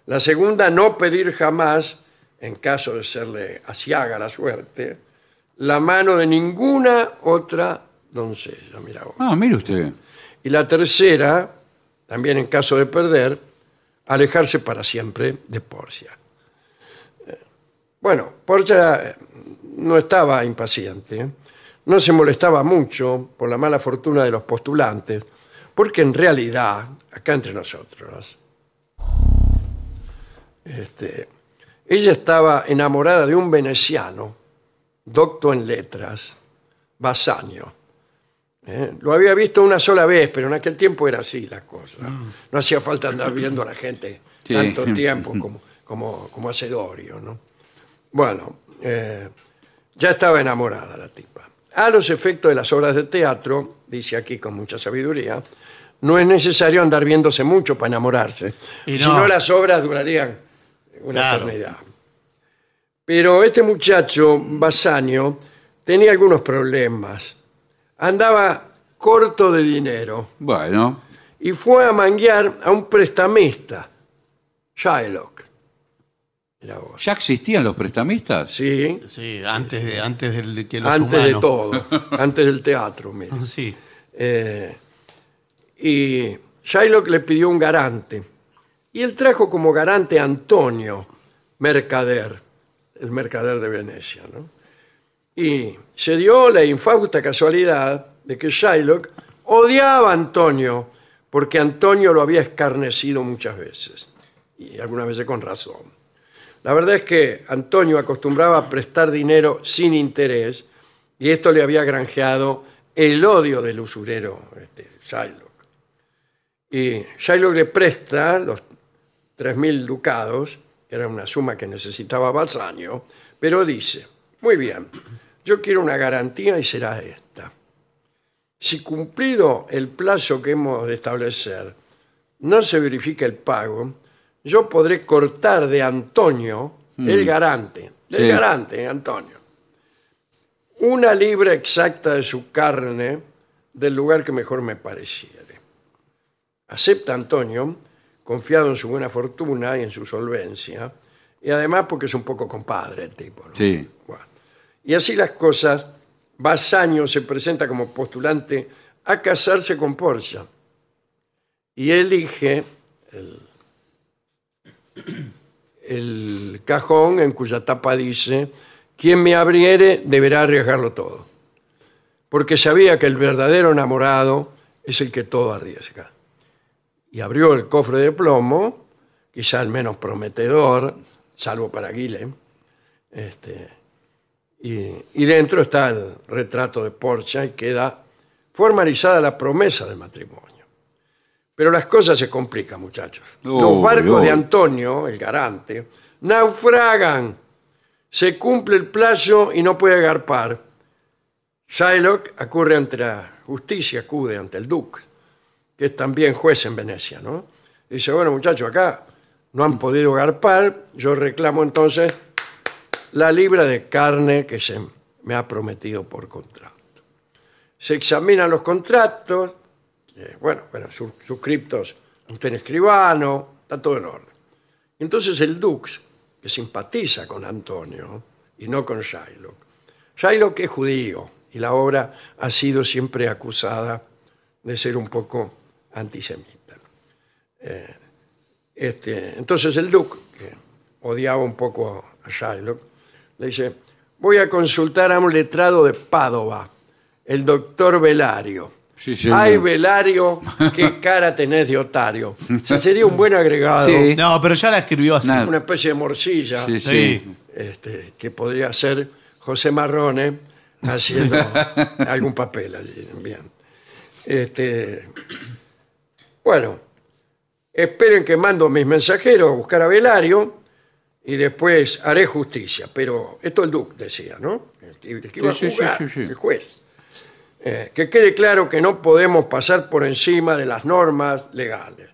La segunda, no pedir jamás, en caso de serle asiaga la suerte, la mano de ninguna otra doncella. Mira vos. Ah, mire usted. Y la tercera, también en caso de perder, alejarse para siempre de Porcia. Eh, Bueno, Porcia eh, no estaba impaciente, no se molestaba mucho por la mala fortuna de los postulantes, porque en realidad, acá entre nosotros, este, ella estaba enamorada de un veneciano, docto en letras, Basanio. ¿eh? Lo había visto una sola vez, pero en aquel tiempo era así la cosa. No hacía falta andar viendo a la gente Sí. tanto tiempo como, como, como hace Dorio. ¿no? Bueno, eh, ya estaba enamorada la tipa. A los efectos de las obras de teatro, dice aquí con mucha sabiduría, no es necesario andar viéndose mucho para enamorarse. Si no. no, las obras durarían una Claro. eternidad. Pero este muchacho, Basanio, tenía algunos problemas. Andaba corto de dinero Bueno, y fue a manguear a un prestamista, Shylock. Mirá vos. ¿ya existían los prestamistas? Sí, Sí, antes de, antes del que los antes de humanos. todo, antes del teatro, mira. Sí. Eh, y Shylock le pidió un garante. Y él trajo como garante a Antonio, mercader, el mercader de Venecia. ¿no? Y se dio la infausta casualidad de que Shylock odiaba a Antonio porque Antonio lo había escarnecido muchas veces, y algunas veces con razón. La verdad es que Antonio acostumbraba a prestar dinero sin interés y esto le había granjeado el odio del usurero este, Shylock. Y Shylock le presta los 3.000 ducados, que era una suma que necesitaba Basanio, pero dice, muy bien, yo quiero una garantía y será esta. Si cumplido el plazo que hemos de establecer, no se verifica el pago, yo podré cortar de Antonio, el garante, del Sí. garante, Antonio, una libra exacta de su carne del lugar que mejor me pareciere. Acepta Antonio, confiado en su buena fortuna y en su solvencia, y además porque es un poco compadre el tipo. ¿no? Sí. Bueno. Y así las cosas, Basaño se presenta como postulante a casarse con Porcia y elige el, el cajón en cuya tapa dice, quien me abriere deberá arriesgarlo todo. Porque sabía que el verdadero enamorado es el que todo arriesga. Y abrió el cofre de plomo, quizá el menos prometedor, salvo para Guile, este, y, y dentro está el retrato de Porcia y queda formalizada la promesa del matrimonio. Pero las cosas se complican, muchachos. Los Uy, barcos de Antonio, el garante, naufragan. Se cumple el plazo y no puede agarpar. Shylock acude ante la justicia, acude ante el duque, que es también juez en Venecia, ¿no? Dice, bueno, muchachos, acá no han podido agarpar, yo reclamo entonces la libra de carne que se me ha prometido por contrato. Se examinan los contratos, bueno, bueno, sus- suscriptos ante un escribano, está todo en orden. Entonces el Dux, que simpatiza con Antonio y no con Shylock, Shylock es judío y la obra ha sido siempre acusada de ser un poco antisemita. Eh, este, entonces el Duque, que odiaba un poco a Shylock, le dice, voy a consultar a un letrado de Padova, el doctor Velario. Sí, señor. Ay, Velario, qué cara tenés de otario. O sea, sería un buen agregado, Sí. No, pero ya la escribió así. Una especie de morcilla Sí, Sí. sí. este, que podría ser José Marrone haciendo algún papel allí. Bien. Este, bueno, esperen que mando a mis mensajeros a buscar a Velario y después haré justicia. Pero esto el Duque decía, ¿no? El que, el que iba Sí, a jugar, sí, sí, sí. el juez. Eh, que quede claro que no podemos pasar por encima de las normas legales.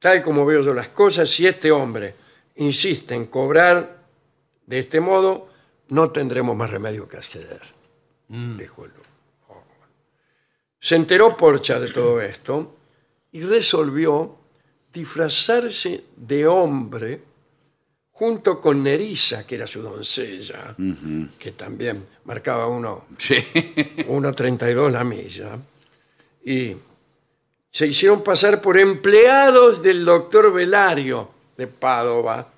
Tal como veo yo las cosas, si este hombre insiste en cobrar de este modo, no tendremos más remedio que acceder, dijo el Duque. Oh. Se enteró Porcha de todo esto y resolvió disfrazarse de hombre junto con Nerissa, que era su doncella, que también marcaba uno Sí. 1.32 la milla, y se hicieron pasar por empleados del doctor Velario de Padova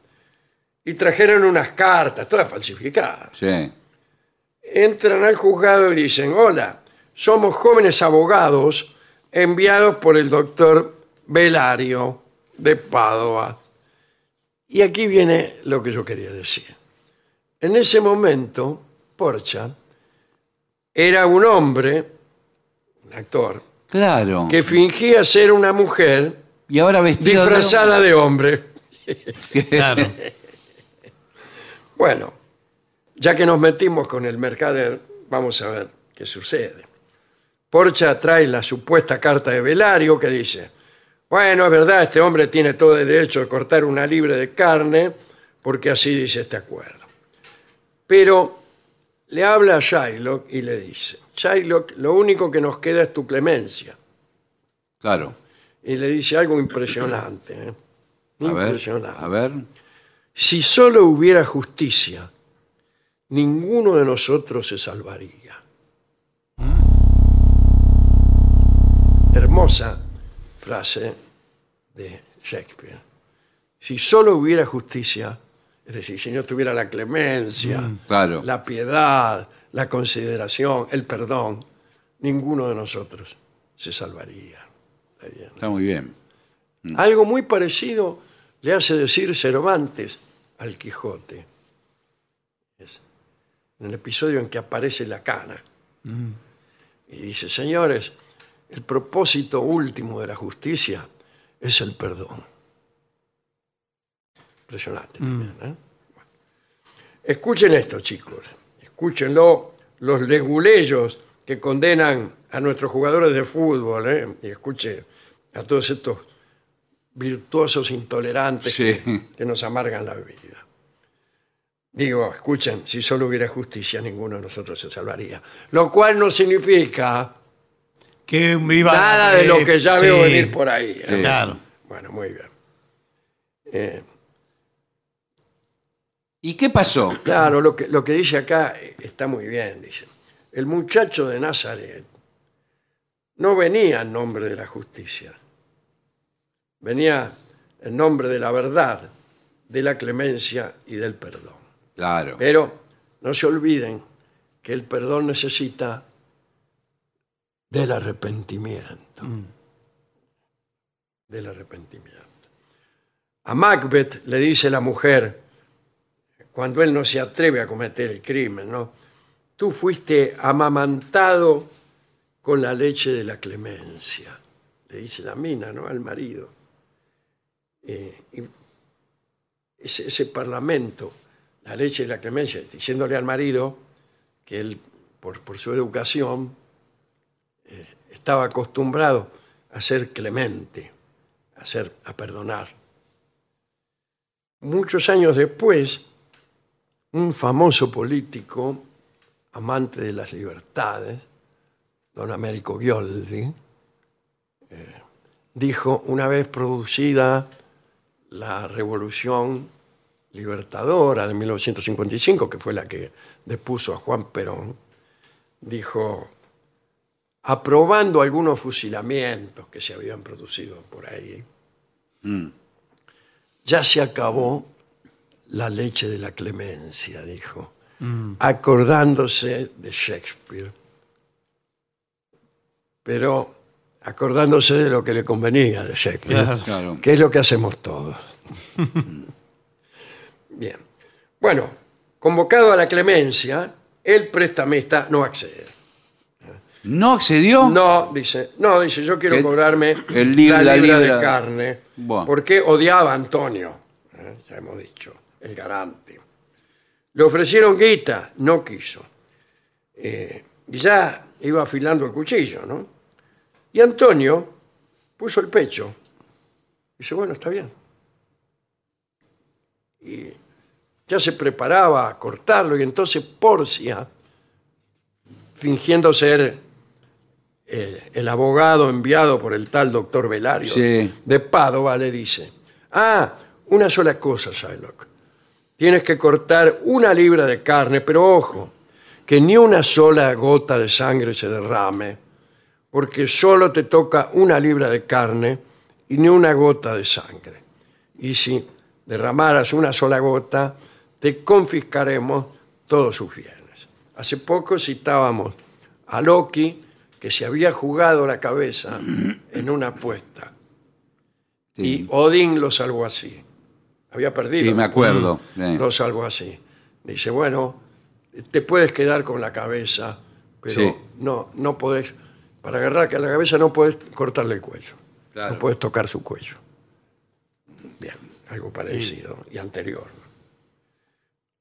y trajeron unas cartas, todas falsificadas. Sí. Entran al juzgado y dicen, hola, somos jóvenes abogados enviados por el doctor Velario de Padova. Y aquí viene lo que yo quería decir. En ese momento, Porcha era un hombre, un actor, Claro. que fingía ser una mujer Y ahora vestido de- disfrazada de hombre. Claro. Bueno, ya que nos metimos con el mercader, vamos a ver qué sucede. Porcha trae la supuesta carta de Velario que dice, bueno, es verdad, este hombre tiene todo el derecho de cortar una libra de carne porque así dice este acuerdo. Pero le habla a Shylock y le dice, Shylock, lo único que nos queda es tu clemencia. Claro. Y le dice algo impresionante. ¿eh? A ver. Impresionante. A ver. Si solo hubiera justicia, ninguno de nosotros se salvaría. Hermosa frase de Shakespeare. Si solo hubiera justicia, es decir, si no tuviera la clemencia, claro. la piedad, la consideración, el perdón, ninguno de nosotros se salvaría. Está muy bien. Algo muy parecido le hace decir Cervantes al Quijote. Es en el episodio en que aparece la cana. Y dice, señores, el propósito último de la justicia es el perdón. Impresionante también, ¿eh? Escuchen esto, chicos. Escúchenlo los leguleyos que condenan a nuestros jugadores de fútbol. ¿eh? Y escuche a todos estos virtuosos intolerantes Sí. que, que nos amargan la vida. Digo, escuchen, si solo hubiera justicia, ninguno de nosotros se salvaría. Lo cual no significa Que viva nada de lo que ya sí, veo venir por ahí. ¿eh? Claro. Bueno, muy bien. Eh, ¿Y qué pasó? Claro, lo que, lo que dice acá está muy bien, dice. El muchacho de Nazaret no venía en nombre de la justicia, venía en nombre de la verdad, de la clemencia y del perdón. Claro. Pero no se olviden que el perdón necesita del arrepentimiento. Del arrepentimiento. A Macbeth le dice la mujer, cuando él no se atreve a cometer el crimen, ¿no? Tú fuiste amamantado con la leche de la clemencia. Le dice la mina, ¿no? Al marido. Eh, ese, parlamento, la leche de la clemencia, diciéndole al marido que él, por, por su educación, estaba acostumbrado a ser clemente, a, ser, a perdonar. Muchos años después, un famoso político, amante de las libertades, don Américo Gioldi, eh, dijo una vez producida la revolución libertadora de 1955, que fue la que depuso a Juan Perón, dijo, aprobando algunos fusilamientos que se habían producido por ahí, ya se acabó la leche de la clemencia, dijo, acordándose de Shakespeare, pero acordándose de lo que le convenía de Shakespeare, Claro. Claro. que es lo que hacemos todos. Bien. Bueno, convocado a la clemencia, el prestamista no accede. ¿No accedió? No, dice, no, dice, yo quiero El- cobrarme el lib- la la libra, libra. de carne, Bueno. porque odiaba a Antonio, ¿eh? ya hemos dicho, el garante. Le ofrecieron guita, no quiso. Eh, y ya iba afilando el cuchillo, ¿no? Y Antonio puso el pecho. Dice, bueno, está bien. Y ya se preparaba a cortarlo y entonces Porcia, fingiendo ser eh, el abogado enviado por el tal doctor Velario Sí. de Padova, le dice, ah, una sola cosa, Shylock. Tienes que cortar una libra de carne, pero ojo, que ni una sola gota de sangre se derrame, porque solo te toca una libra de carne y ni una gota de sangre. Y si derramaras una sola gota, te confiscaremos todos sus bienes. Hace poco citábamos a Loki, que se había jugado la cabeza en una apuesta. Sí. Y Odín lo salvó así. Había perdido. Sí, me acuerdo. Sí. Lo salvó así. Dice, bueno, te puedes quedar con la cabeza, pero Sí. no, no podés, para agarrar que la cabeza no puedes cortarle el cuello. Claro. No puedes tocar su cuello. Bien, algo parecido y anterior.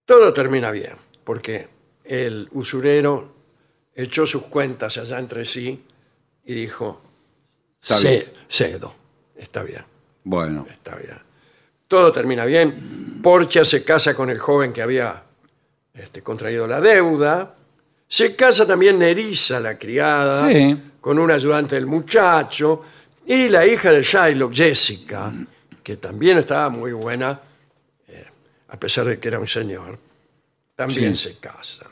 Todo termina bien, porque el usurero echó sus cuentas allá entre sí y dijo, Está "Ce- bien. cedo, está bien. Bueno. Está bien. Todo termina bien. Porcia se casa con el joven que había este, contraído la deuda. Se casa también Nerissa, la criada, Sí. con un ayudante del muchacho. Y la hija de Shylock, Jessica, que también estaba muy buena, eh, a pesar de que era un señor, también Sí. se casan.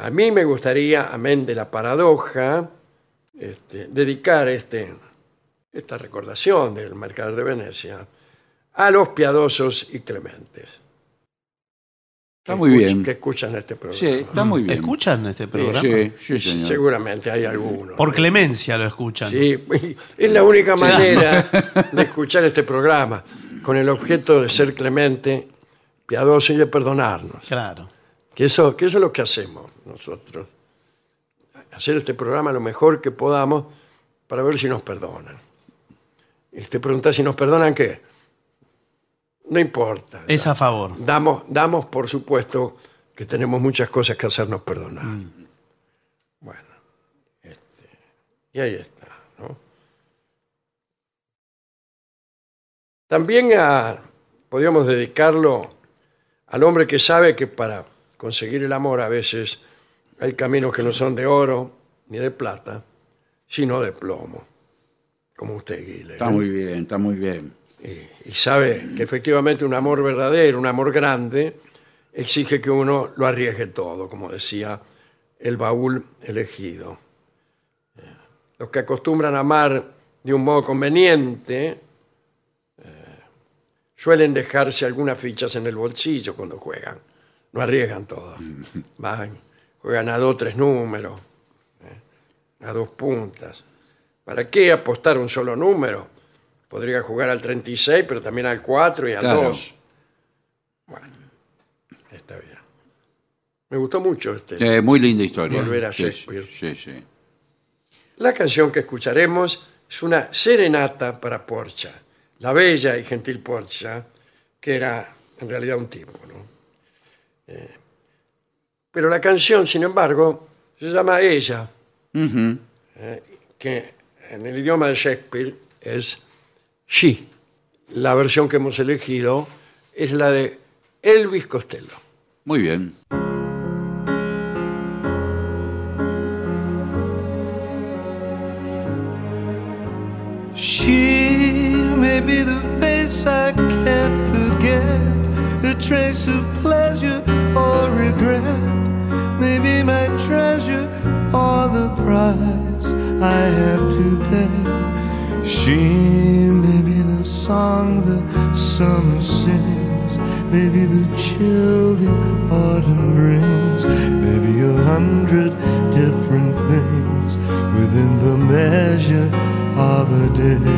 A mí me gustaría, amén de la paradoja, este, dedicar este, esta recordación del mercader de Venecia a los piadosos y clementes. Está muy escuch- bien. Que escuchan este programa. Sí, está muy bien. ¿Escuchan este programa? Sí, sí, señor. Seguramente hay algunos. Por clemencia lo escuchan. Sí, es la única manera de escuchar este programa, con el objeto de ser clemente, piadoso y de perdonarnos. Claro. Que eso, que eso es lo que hacemos nosotros. Hacer este programa lo mejor que podamos para ver si nos perdonan. Y te preguntas si nos perdonan qué. No importa. Es a favor. Damos, damos por supuesto que tenemos muchas cosas que hacernos perdonar. Bueno, este, y ahí está. ¿no? También a- podríamos dedicarlo al hombre que sabe que para conseguir el amor a veces hay caminos que no son de oro ni de plata, sino de plomo, como usted, Guile. Está muy bien, está muy bien. y sabe que efectivamente un amor verdadero, un amor grande, exige que uno lo arriesgue todo, como decía el baúl elegido. Eh, Los que acostumbran a amar de un modo conveniente eh, suelen dejarse algunas fichas en el bolsillo cuando juegan. No arriesgan todo. Van, juegan a dos, tres números, eh, a dos puntas. ¿Para qué apostar un solo número? Podría jugar al 36, pero también al 4 y al Claro. 2. Bueno, está bien. Me gustó mucho este. Eh, muy linda historia. Volver a Sí, Shakespeare. Sí, sí. La canción que escucharemos es una serenata para Porcia, la bella y gentil Porcia, que era en realidad un tipo. ¿no? Eh, pero la canción, sin embargo, se llama Ella, Ujú. eh, que en el idioma de Shakespeare es She. La versión que hemos elegido es la de Elvis Costello. Muy bien. She may be the face I can't forget, a trace of pleasure price I have to pay. She may be the song the summer sings, maybe the chill the autumn brings, maybe a hundred different things within the measure of a day.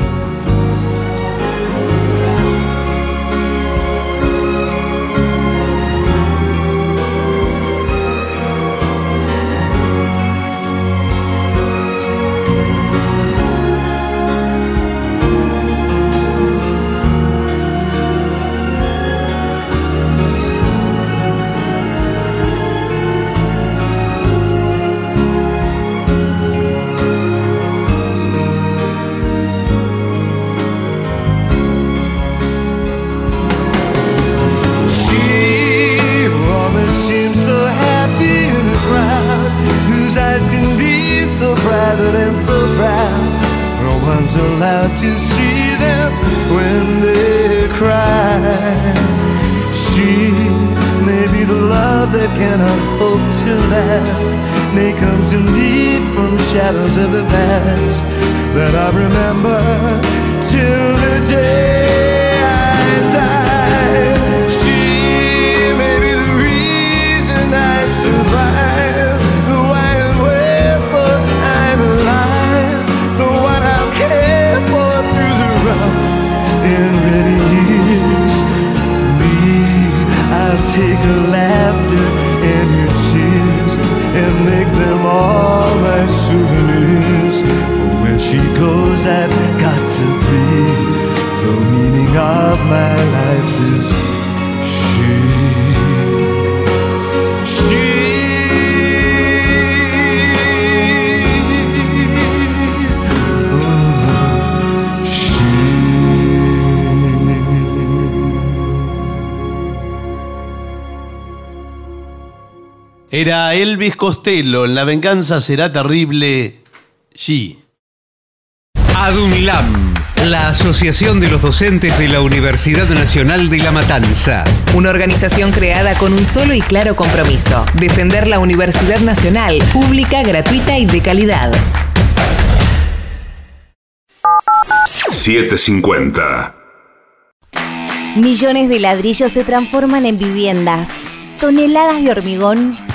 One's allowed to see them when they cry. She may be the love that cannot hope to last, may come to me from shadows of the past that I remember till the day and. Me, I'll take her laughter and her tears and make them all my souvenirs. Where she goes, I've got to be. The meaning of my life is Era Elvis Costello, en La venganza será terrible. G. ADUNLAM, la Asociación de los Docentes de la Universidad Nacional de La Matanza. Una organización creada con un solo y claro compromiso, defender la Universidad Nacional, pública, gratuita y de calidad. 750. Millones de ladrillos se transforman en viviendas. Toneladas de hormigón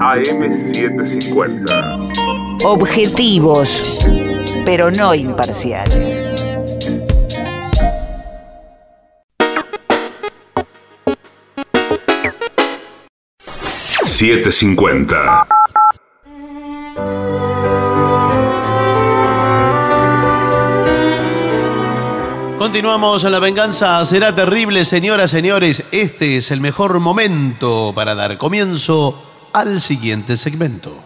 AM750. Objetivos, pero no imparciales. $7.50. Continuamos en La Venganza Será Terrible, señoras, señores. Este es el mejor momento para dar comienzo al siguiente segmento.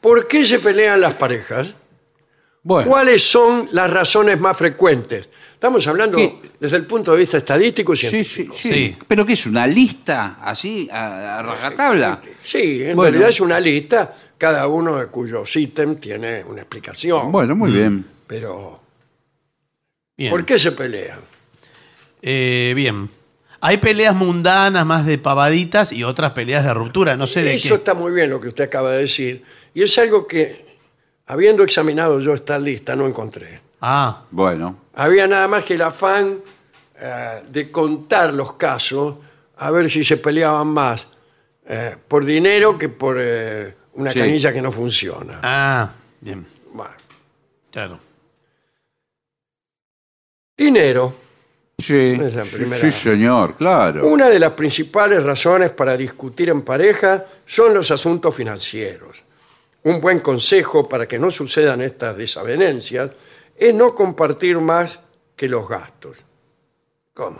¿Por qué se pelean las parejas? Bueno, ¿Cuáles son las razones más frecuentes? Estamos hablando ¿Qué? desde el punto de vista estadístico y sí, científico. sí, sí. Sí. ¿Pero qué es una lista así, a, a rajatabla? Sí, en Bueno. realidad es una lista, cada uno de cuyos ítems tiene una explicación. Bueno, muy bien. Pero, Bien. ¿por qué se pelean? Eh, bien. Hay peleas mundanas más de pavaditas y otras peleas de ruptura. No sé de Eso qué. está muy bien lo que usted acaba de decir. Y es algo que, habiendo examinado yo esta lista, no encontré. Ah, Bueno, Había nada más que el afán eh, de contar los casos, a ver si se peleaban más eh, por dinero que por eh, una Sí. canilla que no funciona. ah, bien. Bueno, Claro. dinero. Sí, Es la sí, primera. sí, señor, claro. Una de las principales razones para discutir en pareja son los asuntos financieros. Un buen consejo para que no sucedan estas desavenencias es no compartir más que los gastos. ¿Cómo?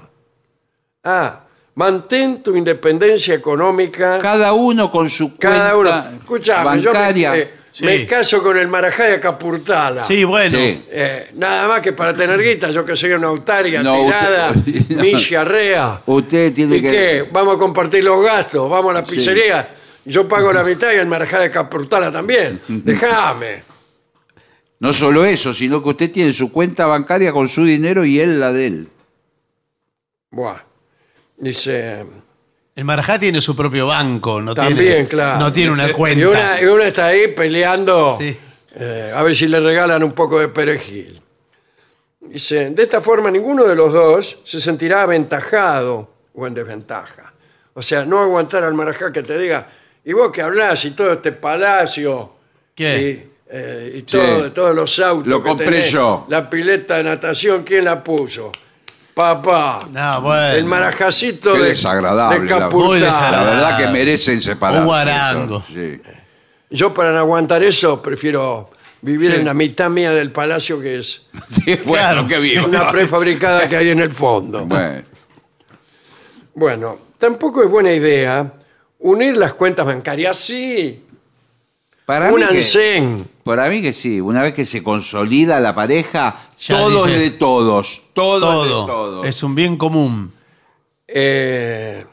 Ah, mantén tu independencia económica Cada uno con su cada cuenta uno. Escuchame, yo me, bancaria. eh, Sí. me caso con el Marajá de Capurtala. Sí, bueno. Sí. Eh, nada más que para tener guita, yo que soy una autaria No, tirada, usted- no. milla rea. Usted tiene ¿Y que... qué? Vamos a compartir los gastos, vamos a la pizzería. Yo pago la mitad y el marajá de Capurtala también. Déjame. No solo eso, sino que usted tiene su cuenta bancaria con su dinero y él la de él. Buah. Dice. El Marajá tiene su propio banco, no También, tiene, claro. no tiene una cuenta. Y una, y una está ahí peleando Sí. eh, a ver si le regalan un poco de perejil. Dice, de esta forma ninguno de los dos se sentirá aventajado o en desventaja. O sea, no aguantar al marajá que te diga, y vos que hablás y todo este palacio ¿Qué? y, eh, y todo- todos los autos Lo que compré tenés, yo. la pileta de natación, ¿quién la puso? Papá. No, bueno. El marajacito Qué de, desagradable, de la- Capurtala. Muy La desagradable. verdad que merecen separarse. Un guarango. eso, sí. Yo para no aguantar eso prefiero vivir Sí. en la mitad mía del palacio que es Sí, bueno, Claro, qué bien. una prefabricada que hay en el fondo. Bueno, Bueno, tampoco es buena idea unir las cuentas bancarias. Sí, para un mí, que, ANSEN. para mí que sí, una vez que se consolida la pareja, Ya todo dice- es de todos. Todo, todo. es de todos. Es un bien común. Eh,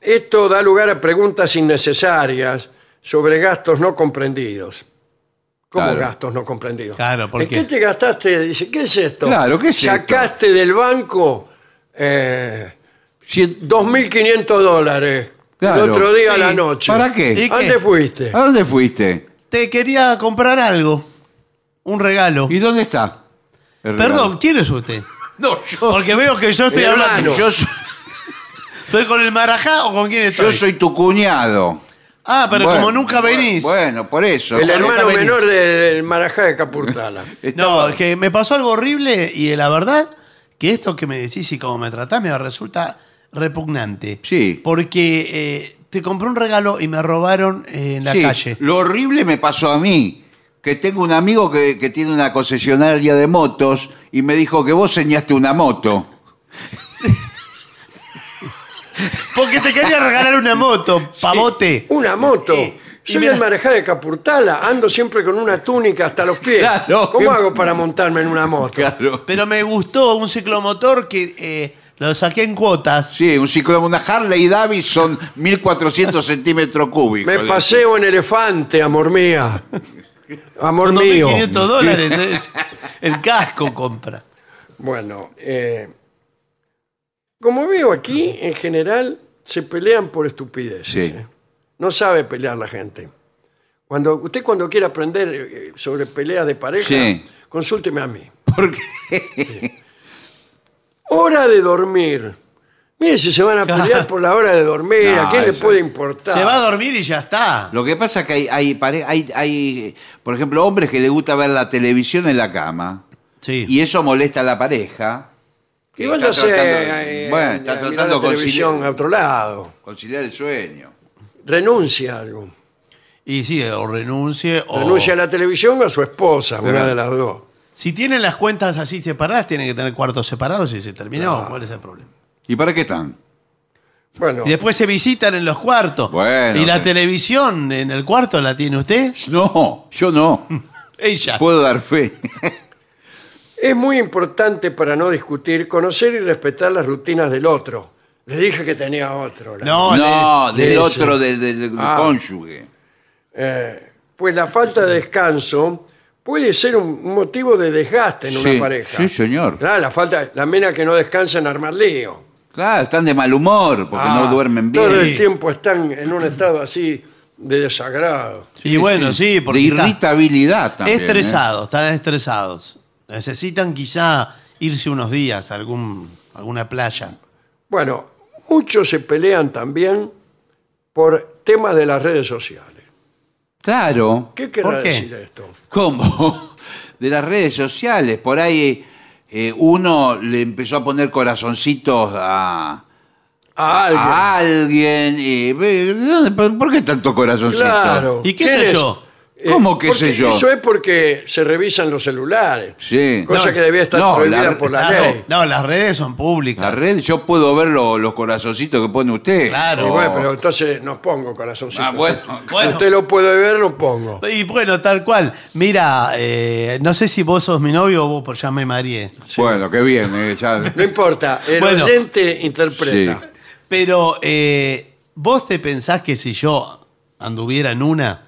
esto da lugar a preguntas innecesarias sobre gastos no comprendidos. ¿Cómo Claro. gastos no comprendidos? Claro, ¿por ¿En qué? qué te gastaste? Dice, ¿qué es esto? Claro, ¿qué es esto? Sacaste del banco eh, Cien- 2.500 dólares Claro. el otro día a Sí. la noche. ¿Para qué? ¿Y ¿A qué? dónde fuiste? ¿A dónde fuiste? Te quería comprar algo. Un regalo. ¿Y dónde está? Perdón, ¿quién es usted? No, yo, Porque veo que yo estoy hablando. yo, soy- ¿Estoy con el Marajá o con quién estoy? yo soy tu cuñado. Ah, pero Bueno, como nunca venís. Bueno, por eso. El hermano menor del Marajá de Capurtala. No, es que me pasó algo horrible y la verdad que esto que me decís y cómo me tratás me resulta repugnante. Sí. Porque eh, te compré un regalo y me robaron eh, en la Sí, calle. Lo horrible me pasó a mí. Que tengo un amigo que, que tiene una concesionaria de motos y me dijo que vos señaste una moto. Porque te quería regalar una moto, pavote. Una moto. Eh, y Soy mira- el de Capurtala. Ando siempre con una túnica hasta los pies. Claro, ¿Cómo qué- hago para montarme en una moto? Claro. Pero me gustó un ciclomotor que eh, lo saqué en cuotas. Sí, un ciclo, una Harley Davidson 1400 centímetros cúbicos. Me paseo en elefante, amor mía. Amor mío. 2.500 dólares. es- el casco compra. Bueno, eh, como veo aquí, en general se pelean por estupideces. Sí. ¿eh? No sabe pelear la gente. Cuando usted cuando quiera aprender eh, sobre peleas de pareja, Sí. consúlteme a mí. ¿Por qué? Hora de dormir. Mire si se van a pelear por la hora de dormir. No, ¿A quién le eso- puede importar? Se va a dormir y ya está. Lo que pasa es que hay, hay, pare- hay, hay, por ejemplo, hombres que les gusta ver la televisión en la cama. Sí. Y eso molesta a la pareja. que Y está váyase tratando- eh, bueno, a está mirar tratando la de televisión a conciliar, otro lado. conciliar el sueño. Renuncia a algo. Y sí, o renuncie o... Renuncia a la televisión o a su esposa, Pero- una de las dos. Si tienen las cuentas así separadas, tienen que tener cuartos separados y se terminó. ¿Cuál es el problema? ¿Y para qué están? Bueno, Y después se visitan en los cuartos. Bueno, ¿Y la televisión en el cuarto la tiene usted? No, yo no. Ella. Puedo dar fe. es muy importante para no discutir conocer y respetar las rutinas del otro. Le dije que tenía otro. la- No, No, de- del de otro, ese. del, del Ah. cónyuge. Eh, pues la falta de descanso puede ser un un motivo de desgaste en Sí, una pareja. sí, señor. Claro, la falta, la mena que no descansa en armar lío. Claro, están de mal humor porque Ah, no duermen bien. Todo el tiempo están en un estado así de desagrado. Y bueno, sí, porque de está- irritabilidad también. ¿eh? estresados, están estresados. Necesitan quizá irse unos días a algún, alguna playa. Bueno, muchos se pelean también por temas de las redes sociales. Claro. ¿Qué querrá ¿Por qué? decir esto? ¿Cómo? De las redes sociales. Por ahí eh, uno le empezó a poner corazoncitos a, A alguien. a alguien. y, ve, ¿de dónde- ¿Por qué tanto corazoncito? Claro. ¿Y qué ¿Quién sé yo? Eh, ¿Cómo qué sé yo? Eso es porque se revisan los celulares. Sí. Cosa No, que debía estar no, prohibida la- por la Claro, ley. no, las redes son La públicas. red, yo puedo ver lo- los corazoncitos que pone usted. Claro. Y bueno, pero entonces no pongo corazoncito. Ah, bueno. Usted lo puede ver, lo pongo. Y bueno, tal cual. Mira, eh, no sé si vos sos mi novio o vos por ya me mareé. Bueno, qué bien. eh, ya- No importa, el Bueno. oyente interpreta. Sí. Pero, eh, ¿vos te pensás que si yo anduviera en una,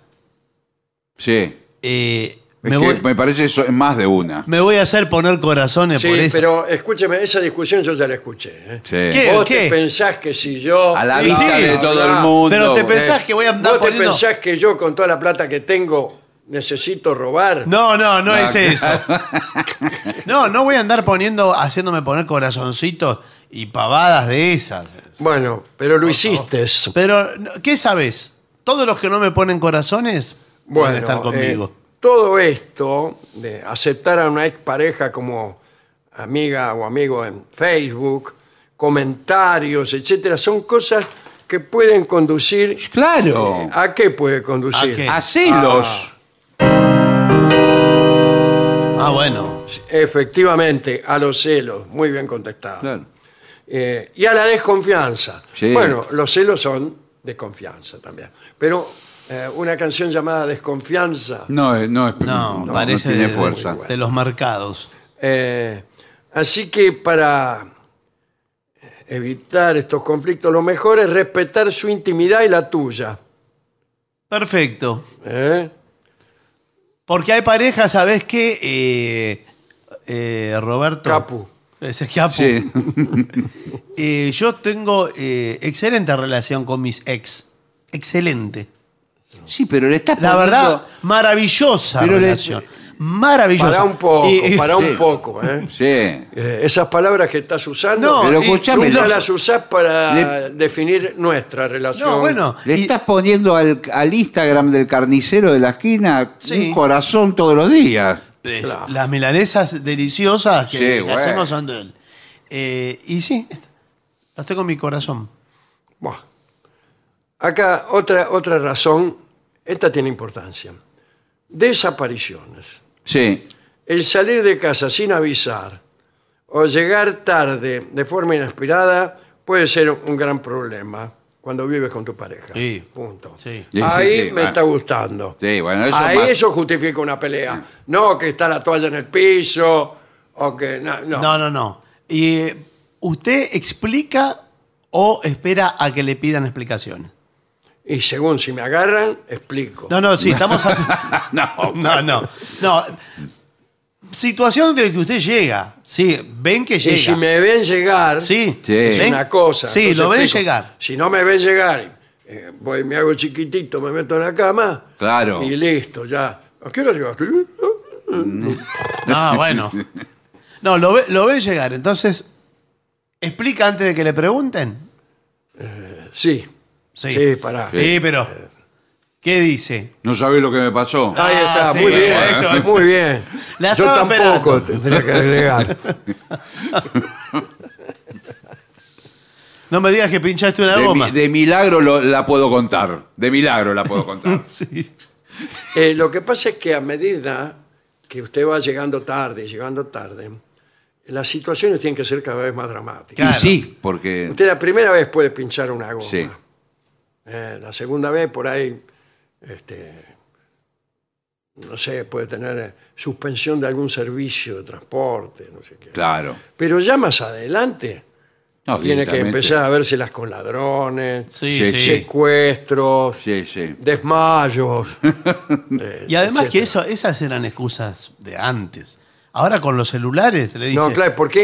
sí. eh, Es me, que voy, me parece eso es más de una. me voy a hacer poner corazones Sí, por eso? pero escúcheme, esa discusión yo ya la escuché. ¿eh? Sí. ¿Qué? Vos te pensás que si yo... A la Y vista sí, de todo el hablá, mundo. Pero te eh, pensás que voy a andar ¿Vos te poniendo... pensás que yo con toda la plata que tengo necesito robar? No, no, no es eso. No, no voy a andar poniendo, haciéndome poner corazoncitos y pavadas de esas. Bueno, pero lo hiciste. Pero, ¿qué sabes? Todos los que no me ponen corazones pueden estar conmigo. eh, todo esto de aceptar a una expareja como amiga o amigo en Facebook, comentarios, etcétera, son cosas que pueden conducir. Claro. ¿A qué puede conducir? ¿A qué? A celos. Ah, bueno. Efectivamente, a los celos. Muy bien contestado. Claro. Eh, y a la desconfianza. Sí. Bueno, los celos son desconfianza también. Pero eh, una canción llamada Desconfianza. No, es- no, es- No, no, parece no tiene de, fuerza. de los mercados. Eh, así que para evitar estos conflictos, lo mejor es respetar su intimidad y la tuya. Perfecto. ¿eh? Porque hay parejas, ¿sabes qué? Eh, eh, Roberto. Capu. Ese es Capu. Sí. Eh, yo tengo eh, excelente relación con mis ex. Excelente. Sí, pero le estás La poniendo- verdad, maravillosa Pero le- relación. Maravillosa. Para un poco, Y- para un poco. ¿eh? Sí. Eh, esas palabras que estás usando, No, Pero y- escúchame, nunca los- las usás para Le- definir nuestra relación. No, bueno. Le y- estás poniendo al, al Instagram del carnicero de la esquina Sí. un corazón todos los días. es- Claro. Las milanesas deliciosas que, Sí, que hacemos son de él. Eh, y sí, las tengo en mi corazón. Buah. Acá otra, otra razón, esta tiene importancia. Desapariciones. Sí. El salir de casa sin avisar o llegar tarde de forma inesperada puede ser un gran problema cuando vives con tu pareja. Sí. Punto. Sí. Sí, sí, Ahí sí, me bueno. está gustando. Sí, bueno, eso Ahí más- eso justifica una pelea. No que está la toalla en el piso o que... No, no. No, no, no. Y eh, usted explica o espera a que le pidan explicaciones. Y según si me agarran, explico. No, no, sí, estamos. a- No, No, no. No. Situación de que usted llega. Sí, ven que llega. y si me ven llegar, Sí. Sí. es ¿Ven? una cosa. Sí, Entonces lo ven explico. llegar. Si no me ven llegar, eh, voy, me hago chiquitito, me meto en la cama. Claro. Y listo, ya. ¿A qué hora llegaste? No, bueno. No, lo, ve- lo ven llegar. Entonces, explica antes de que le pregunten. Sí. Sí. Sí, pará. Sí, pero. ¿Qué dice? no sabés lo que me pasó. Ahí Ah, está, sí, muy bien. eso es. Muy bien. La Yo estaba tampoco esperando. tendría que agregar. No me digas que pinchaste una De, goma. de milagro lo- la puedo contar. De milagro la puedo contar. Sí. Eh, lo que pasa es que a medida que usted va llegando tarde, llegando tarde, las situaciones tienen que ser cada vez más dramáticas. Claro. Y sí, porque. Usted la primera vez puede pinchar una goma. Sí. Eh, la segunda vez por ahí, este, no sé, puede tener eh, suspensión de algún servicio de transporte, no sé qué. Claro. Pero ya más adelante No, tiene que empezar a vérselas con ladrones, Sí, Sí, sí. sí. secuestros, Sí, sí. desmayos. eh, Y además que etcétera. eso, esas eran excusas de antes. Ahora con los celulares le dice. No, claro, ¿por qué?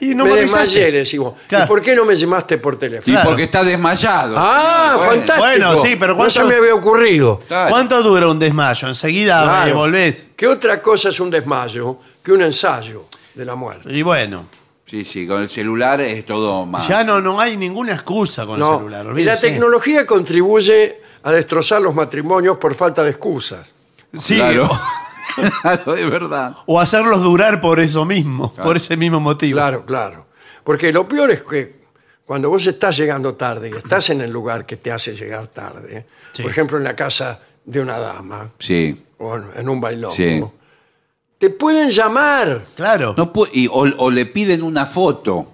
Y, Y no me me avisaste. desmayé, le decimos. Claro. ¿Y por qué no me llamaste por Y teléfono? Claro. porque está desmayado. Ah, Bueno, fantástico. Bueno, sí, pero No ¿cuánto- se me había ocurrido. claro. ¿Cuánto dura un desmayo? Enseguida me Claro. volvés. ¿Qué otra cosa es un desmayo que un ensayo de la muerte? Y bueno, Sí, sí, con el celular es todo más. ya no, no hay ninguna excusa con No. el celular. Y la olvídese. tecnología contribuye a destrozar los matrimonios por falta de excusas. Sí, Claro. Claro, es verdad. o hacerlos durar por eso mismo, por ese mismo motivo. Claro, claro. Porque lo peor es que cuando vos estás llegando tarde y estás en el lugar que te hace llegar tarde, Sí. por ejemplo en la casa de una dama Sí. o en un bailongo, Sí. te pueden llamar. Claro. No o, o le piden una foto.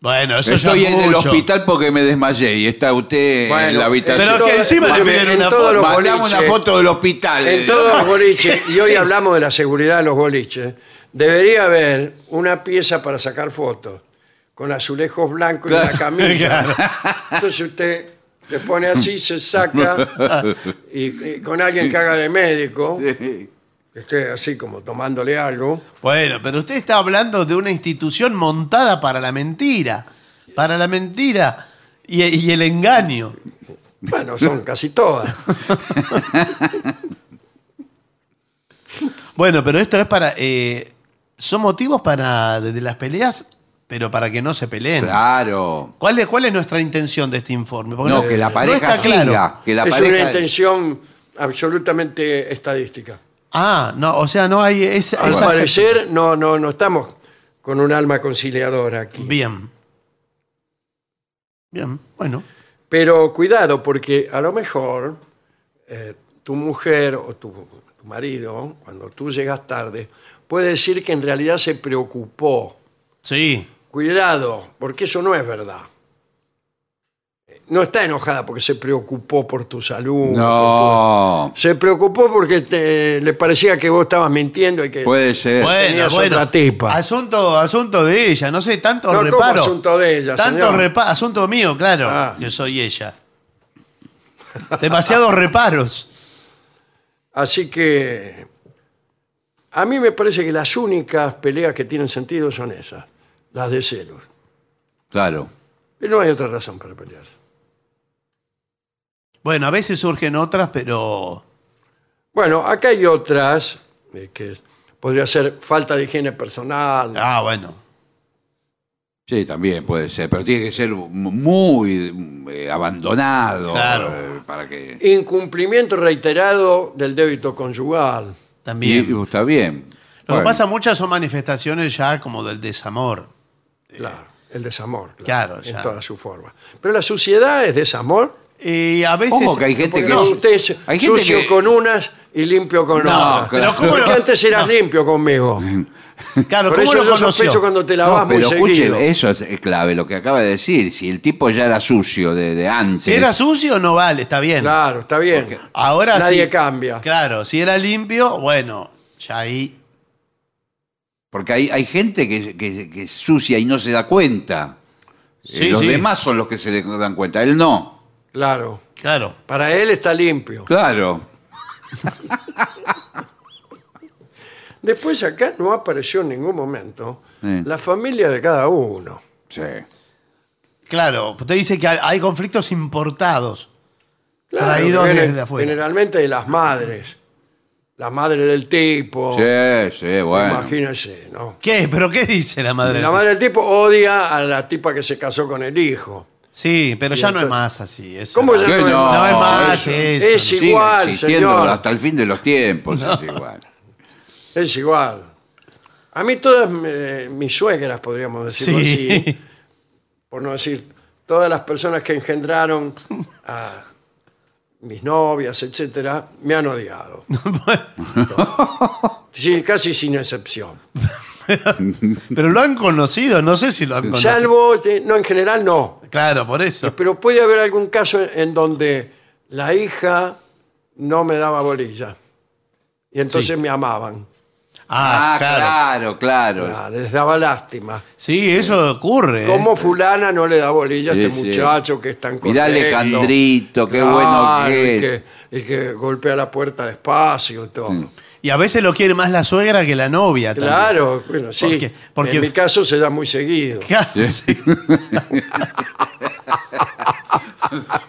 Bueno, eso Estoy ya en el hospital porque me desmayé y está usted Bueno, en la habitación. pero que encima le en una foto. los Mandame una boliches- foto del hospital. En todos los boliches, y hoy hablamos de la seguridad de los boliches, debería haber una pieza para sacar fotos, con azulejos blancos y una camilla. Entonces usted le pone así, se saca, y, y con alguien que haga de médico, Sí. Que esté así como tomándole algo. Bueno, pero usted está hablando de una institución montada para la mentira. Para la mentira y, y el engaño. Bueno, son casi todas. Bueno, pero esto es para. eh, son motivos para. de, de las peleas, pero para que no se peleen. Claro. ¿Cuál es, ¿Cuál es nuestra intención de este informe? Porque No, que la pareja está claro. siga. Que la es pareja. una intención absolutamente estadística. Ah, no, o sea, no hay. Es, Al esa- parecer, no, no, no estamos con un alma conciliadora aquí. Bien. Bien, bueno. Pero cuidado, porque a lo mejor eh, tu mujer o tu, tu marido, cuando tú llegas tarde, puede decir que en realidad se preocupó. Sí. Cuidado, porque eso no es verdad. No está enojada porque se preocupó por tu salud. No. Se preocupó porque te- le parecía que vos estabas mintiendo y que Puede ser. Bueno, tenías bueno. otra tipa. Asunto, asunto de ella, no sé, tanto No, ¿cómo reparo. asunto de ella, Tanto señor? repa- asunto mío, claro. Ah. Yo soy ella. Demasiados reparos. Así que a mí me parece que las únicas peleas que tienen sentido son esas, las de celos. Claro. Y no hay otra razón para pelearse. Bueno, a veces surgen otras, pero. Bueno, acá hay otras eh, que podría ser falta de higiene personal. Ah, bueno. Sí, también puede ser. Pero tiene que ser muy eh, abandonado. Claro. eh, para que. Incumplimiento reiterado del débito conyugal. También. Y- y está bien. Lo Bueno. que pasa, muchas son manifestaciones ya como del desamor. Claro, el desamor. Claro, en ya. toda su forma. Pero la suciedad es desamor. Y a veces. Ojo que hay gente que. usted es hay gente sucio que- con unas y limpio con No, otras. pero ¿cómo Porque lo- antes eras no. limpio conmigo. Claro, Por ¿cómo eso lo yo sospecho conoció? cuando te lavas No, muy pero escuche, seguido. eso es clave, lo que acaba de decir. Si el tipo ya era sucio de, de antes. Si era sucio, no vale, está bien. Claro, está bien. Ahora Nadie sí. cambia. Claro, si era limpio, bueno, ya ahí. Porque hay, hay gente que, que- que es sucia y no se da cuenta. Sí, Eh, los sí. demás son los que se le dan cuenta, él no. Claro. Claro. Para él está limpio. Claro. Después acá no apareció en ningún momento Sí. la familia de cada uno. Sí. Claro, usted dice que hay, hay conflictos importados. Claro, Traídos que viene desde afuera. Generalmente de las madres. La madre del tipo. Sí, sí, bueno. Imagínese, ¿no? ¿Qué? ¿Pero qué dice la madre? La del madre del tipo odia a la tipa que se casó con el hijo. Sí, pero ya no es más así. eso ¿Cómo ya ¿Qué no es no? más? No es más eso. eso. Es igual, existiendo señor. hasta el fin de los tiempos, es igual. Es igual. A mí todas eh, mis suegras, podríamos decirlo Sí. así, por no decir todas las personas que engendraron a mis novias, etcétera, me han odiado. Sí, casi sin excepción. Pero lo han conocido, no sé si lo han conocido. Salvo, eh, no, en general no. Claro, por eso. Pero puede haber algún caso en donde la hija no me daba bolilla. Y entonces Sí. me amaban. Ah, Ah, claro. claro, claro. Ah, Les daba lástima. Sí, eso ocurre. ¿eh? ¿Cómo fulana no le da bolilla a Sí, este sí. muchacho que es tan Mirá correcto? Alejandrito, qué Claro, bueno que y es. que, y que golpea la puerta despacio y todo. Y a veces lo quiere más la suegra que la novia. también. Claro, bueno, sí. Porque- porque- En mi caso se da muy seguido. Claro, sí.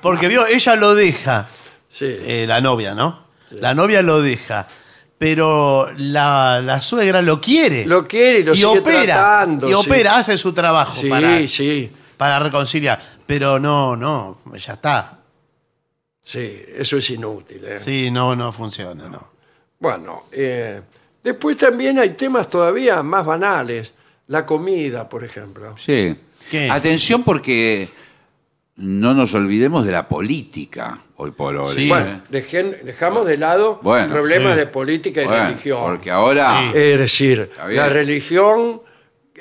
Porque vio, ella lo deja, Sí. eh, la novia, ¿no? La novia lo deja, pero la, la suegra lo quiere. Lo quiere y lo sigue opera, tratando, Y sí. opera, hace su trabajo sí, para, sí, para reconciliar. Pero no, no, ya está. sí, eso es inútil. ¿eh? Sí, no, no funciona, no. Bueno, eh, después también hay temas todavía más banales. La comida, por ejemplo. Sí. ¿Qué? Atención porque no nos olvidemos de la política hoy por hoy. Sí. ¿eh? Bueno, dejen- dejamos de lado Bueno, problemas sí. de política y Bueno, religión. Porque ahora... Sí. Es decir, la religión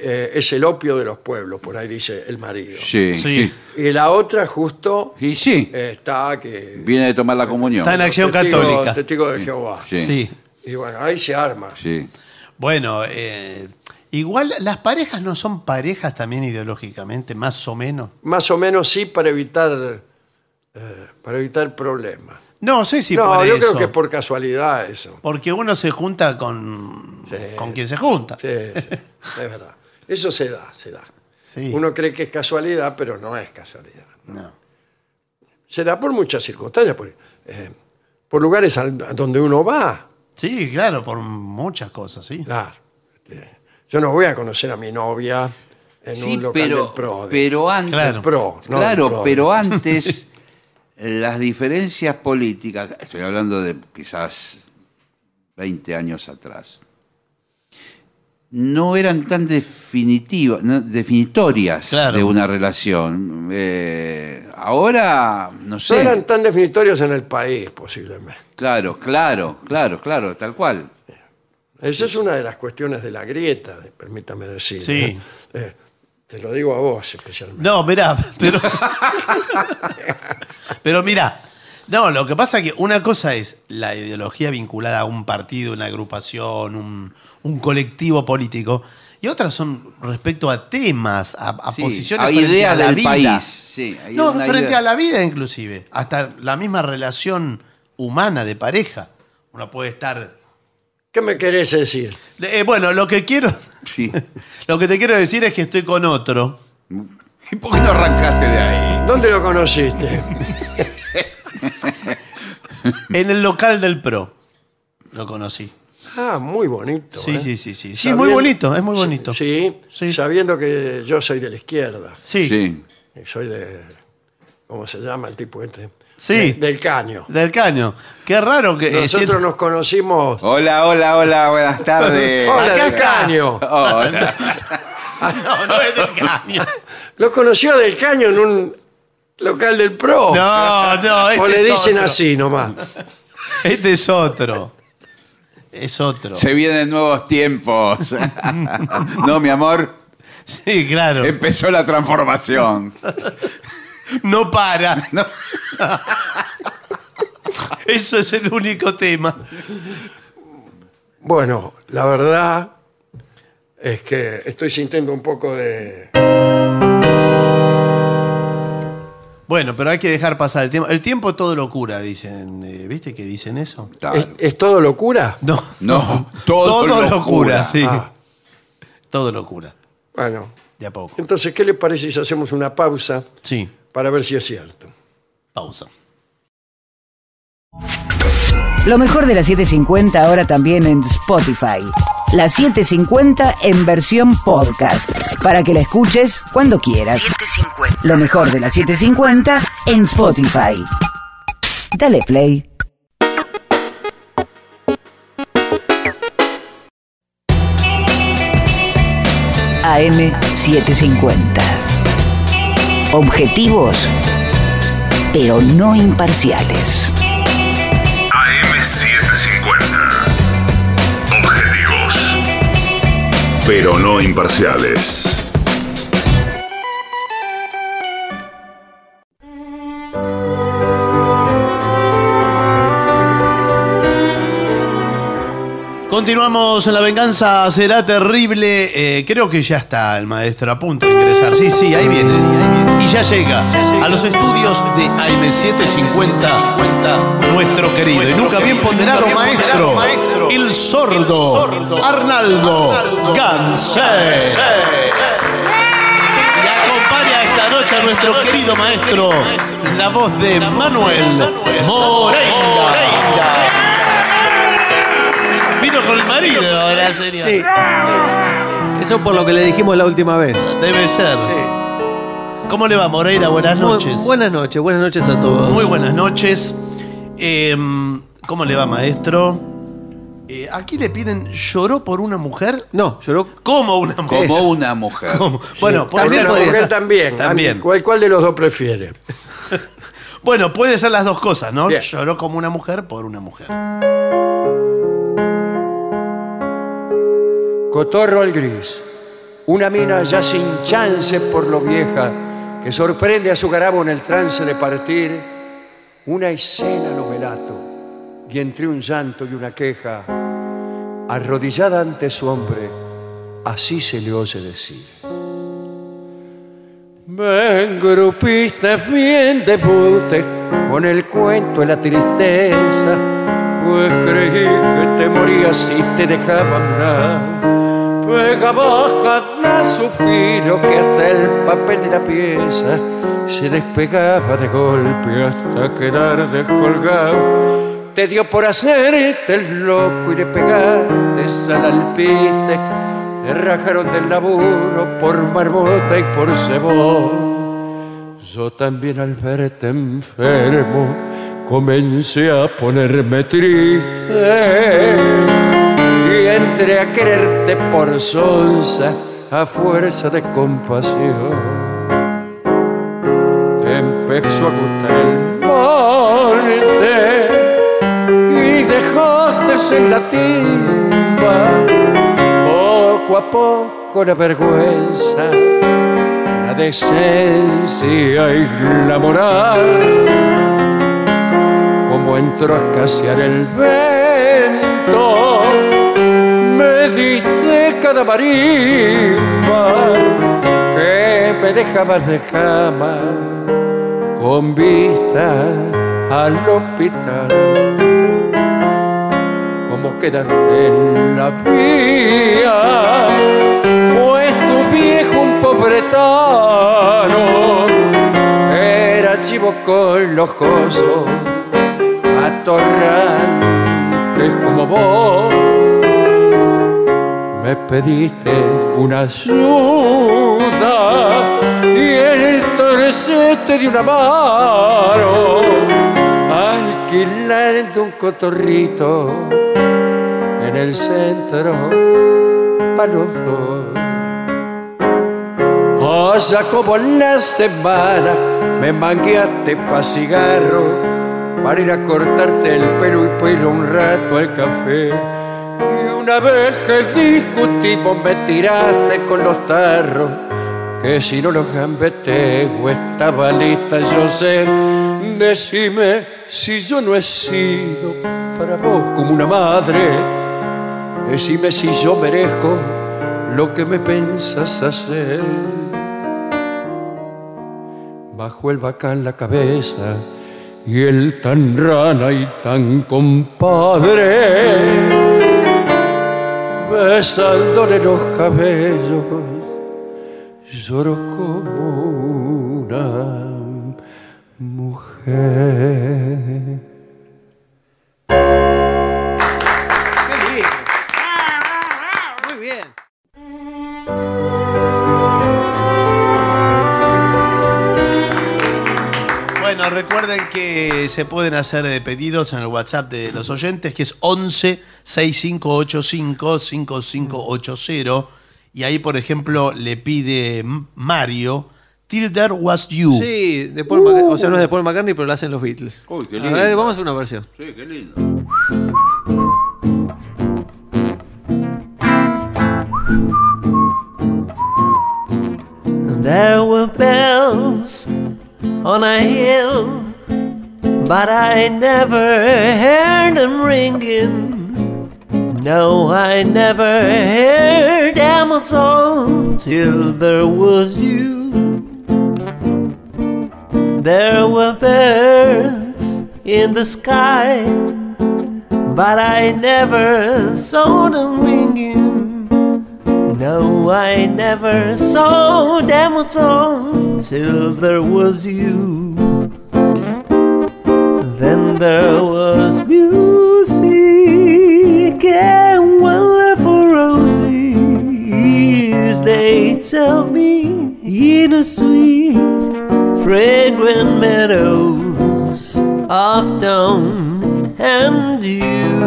eh, es el opio de los pueblos, por ahí dice el marido. Sí. Sí. Y la otra justo Y sí, eh, está que... viene de tomar la comunión. Está en acción testigo- católica. Testigo de Jehová. Sí. Sí. Y bueno, ahí se arma. Sí. Bueno, eh, igual las parejas no son parejas también ideológicamente, más o menos. Más o menos sí para evitar, eh, para evitar problemas. No sé si no, por yo eso. creo que es por casualidad eso. Porque uno se junta con, Sí. con quien se junta. Sí, sí, es verdad. Eso se da, se da. Sí. Uno cree que es casualidad, pero no es casualidad. No. Se da por muchas circunstancias, por, eh, por lugares a donde uno va. Sí, claro, por muchas cosas, sí. Claro. Este, Yo no voy a conocer a mi novia en Sí, un local pero, del PRO. de- pero antes... Claro. PRO, no claro, PRO. pero antes las diferencias políticas, estoy hablando de quizás 20 años atrás, no eran tan definitivas, no, definitorias Claro. de una relación. Eh, ahora, no No sé. eran tan definitorios en el país, posiblemente. Claro, claro, claro, claro, tal cual. Esa es una de las cuestiones de la grieta, permítame decir. Sí. ¿eh? Eh, te lo digo a vos especialmente. No, mirá, pero. pero mirá. No, lo que pasa es que una cosa es la ideología vinculada a un partido, una agrupación, un, un colectivo político, y otras son respecto a temas, a, a Sí, posiciones a frente ideas a la del vida. país, sí, no, frente idea. a la vida inclusive, hasta la misma relación humana de pareja. Uno puede estar ¿Qué me querés decir? eh, bueno, lo que quiero. Sí. Lo que te quiero decir es que estoy con otro. ¿Y por qué no arrancaste de ahí? ¿Dónde lo conociste? En el local del PRO. Lo conocí. Ah, muy bonito. Sí, ¿eh? sí, sí, sí. Sí, es muy bonito, es muy bonito. Sí, Sí. sabiendo que yo soy de la izquierda. Sí. Sí. y Soy de. ¿Cómo se llama el tipo este? Sí. De- del caño. Del caño. Qué raro que. eh, Nosotros siento- nos conocimos. Hola, hola, hola, buenas tardes. Hola, acá del está. caño. Hola. No, no es del caño. Lo conoció del caño en un local del PRO. No, no, este o le es dicen otro. así nomás. Este es otro. Es otro. Se vienen nuevos tiempos. No, mi amor, Sí, claro. empezó la transformación. No para. No. Eso es el único tema. Bueno, la verdad es que estoy sintiendo un poco de. Bueno, pero hay que dejar pasar el tiempo. El tiempo todo lo cura, dicen. eh, ¿Viste que dicen eso? Claro. ¿Es, es todo locura? No, No, todo, todo, lo lo cura, sí. Ah. Todo lo cura. Bueno, De a poco. entonces, ¿qué le parece si hacemos una pausa Sí, para ver si es cierto? pausa. Lo mejor de la 750 ahora también en Spotify. La 750 en versión podcast. Para que la escuches cuando quieras. Lo mejor de la 750 en Spotify. Dale play. AM750. Objetivos, pero no imparciales. Pero no imparciales. Continuamos en La Venganza Será Terrible. Eh, creo que ya está el maestro a punto de ingresar. Sí, sí, ahí viene. Y ya llega a los estudios de AM750 nuestro querido y nunca bien ponderado maestro, el sordo Arnaldo Gansé. Y acompaña esta noche a nuestro querido maestro, la voz de Manuel Moreira. Con el marido la señora. Sí. Eso por lo que le dijimos la última vez. Debe ser. ¿Cómo le va, Moreira? Buenas noches. buenas noches, buenas noches a todos. Muy buenas noches. Eh, ¿Cómo le va, maestro? Eh, aquí le piden, ¿lloró por una mujer? No, lloró. ¿Cómo una mujer? Como una mujer. ¿Cómo? Bueno, puede También ser. la mujer también. También. ¿Cuál, cuál de los dos prefiere? Bueno, puede ser las dos cosas, ¿no? Bien. Lloró como una mujer por una mujer. Cotorro al gris. Una mina ya sin chance por lo vieja, que sorprende a su garabo en el trance de partir. Una escena lo melato, y entre un llanto y una queja, arrodillada ante su hombre, así se le oye decir. Ven, grupista, bien debute con el cuento de la tristeza, pues creí que te morías y te dejaba morar. Pegaba cada suspiro que hasta el papel de la pieza se despegaba de golpe hasta quedar descolgado. Te dio por hacerte el loco y le pegaste al alpiste. Te rajaron del laburo por marmota y por cebón. Yo también al verte enfermo comencé a ponerme triste entré a quererte por sonza a fuerza de compasión. Te empezó a gustar el monte y dejaste en la timba poco a poco la vergüenza, la decencia y la moral. Como entró a escasear el vento, me diste cada marimba que me dejaba de cama con vista al hospital como quedaste en la vía, pues tu viejo un pobretano era chivo con los cosos, atorrantes como vos. Me pediste una ayuda y entonces te di una mano alquilando un cotorrito en el centro para los dos. Allá como en la semana me mangueaste pa' cigarro para ir a cortarte el pelo y para un rato al café. Una vez que discutimos me tiraste con los tarros que si no los gambeteo estaba lista, yo sé. Decime si yo no he sido para vos como una madre. Decime si yo merezco lo que me pensas hacer. bajo el bacán la cabeza y el tan rana y tan compadre besándole los cabellos lloro como una mujer. Recuerden que se pueden hacer eh, pedidos en el WhatsApp de los oyentes, que es 11 6585 5580. Y ahí, por ejemplo, le pide Mario, Till There Was You. Sí, de Paul McCartney. O sea, no es de Paul McCartney, pero lo hacen los Beatles. Uy, qué A lindo. ver, vamos a hacer una versión. Sí, qué lindo. There were bells on a hill, but I never heard them ringing. No, I never heard them at all till there was you. There were birds in the sky, but I never saw them winging. No, I never saw them at all till there was you. Then there was music and for roses. They tell me in a sweet, fragrant meadows of dawn and dew.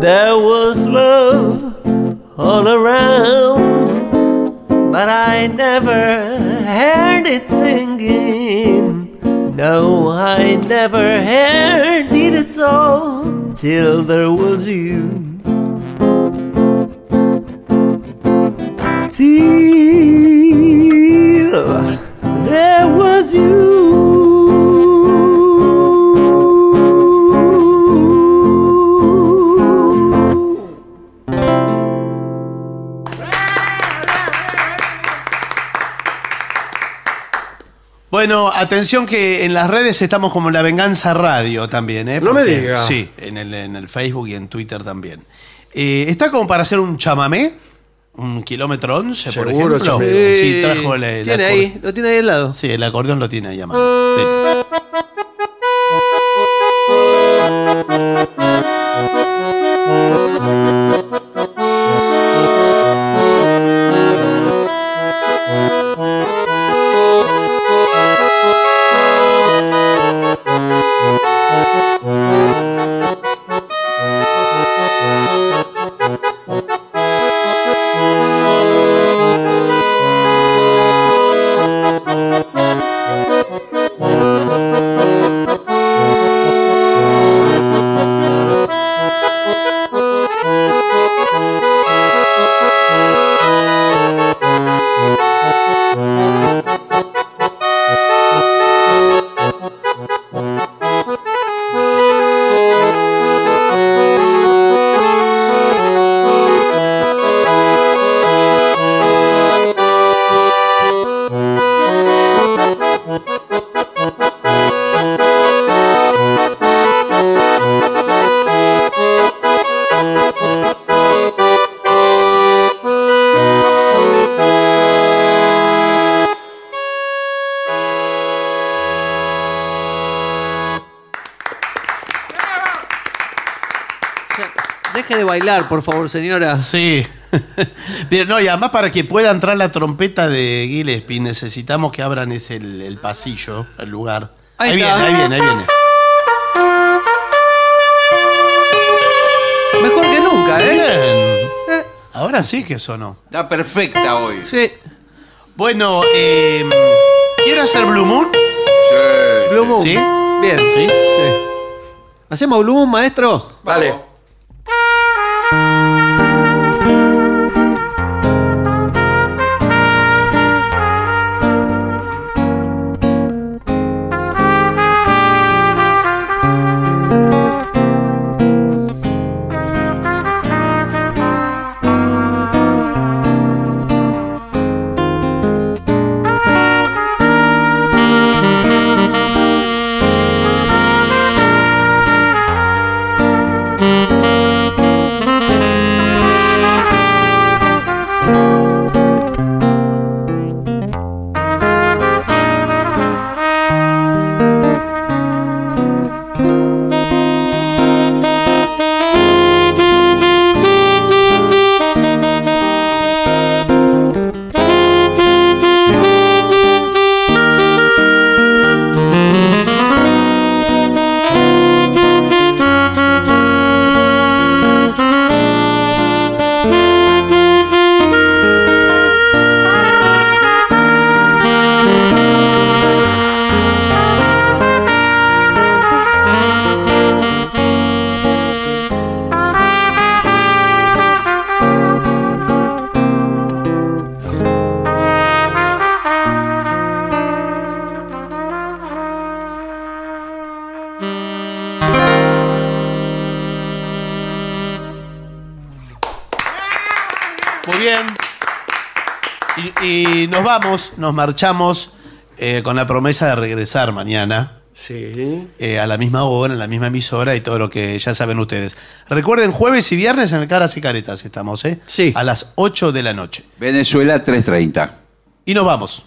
There was love all around, but I never heard it singing. No, I never heard it at all till there was you. Till there was you. Bueno, atención que en las redes estamos como La Venganza Radio también, ¿eh? No me Porque- diga. Sí, en el, en el Facebook y en Twitter también. Eh, ¿Está como para hacer un chamamé? ¿Un kilómetro 11, por ejemplo? chamamé. Sí, trajo el, el Tiene ahí, lo tiene ahí al lado. Sí, el acordeón lo tiene ahí a mano. Dele. Por favor, señora. Sí. Bien, no, y además para que pueda entrar la trompeta de Gillespie necesitamos que abran ese, el, el pasillo, el lugar. Ahí Ahí, viene, ahí viene, ahí viene. Mejor que nunca, ¿eh? Bien. Ahora sí que sonó. Está perfecta hoy. Sí. Bueno, eh, ¿quiere hacer Blue Moon? Sí. Blue Moon. ¿Sí? Bien. ¿Sí? Sí. ¿Hacemos Blue Moon, maestro? Vale. Vamos, nos marchamos eh, con la promesa de regresar mañana. Sí. eh, a la misma hora, en la misma emisora y todo lo que ya saben ustedes. Recuerden, jueves y viernes en el Caras y Caretas estamos, ¿eh? Sí. A las 8 de la noche. Venezuela 330. Y nos vamos.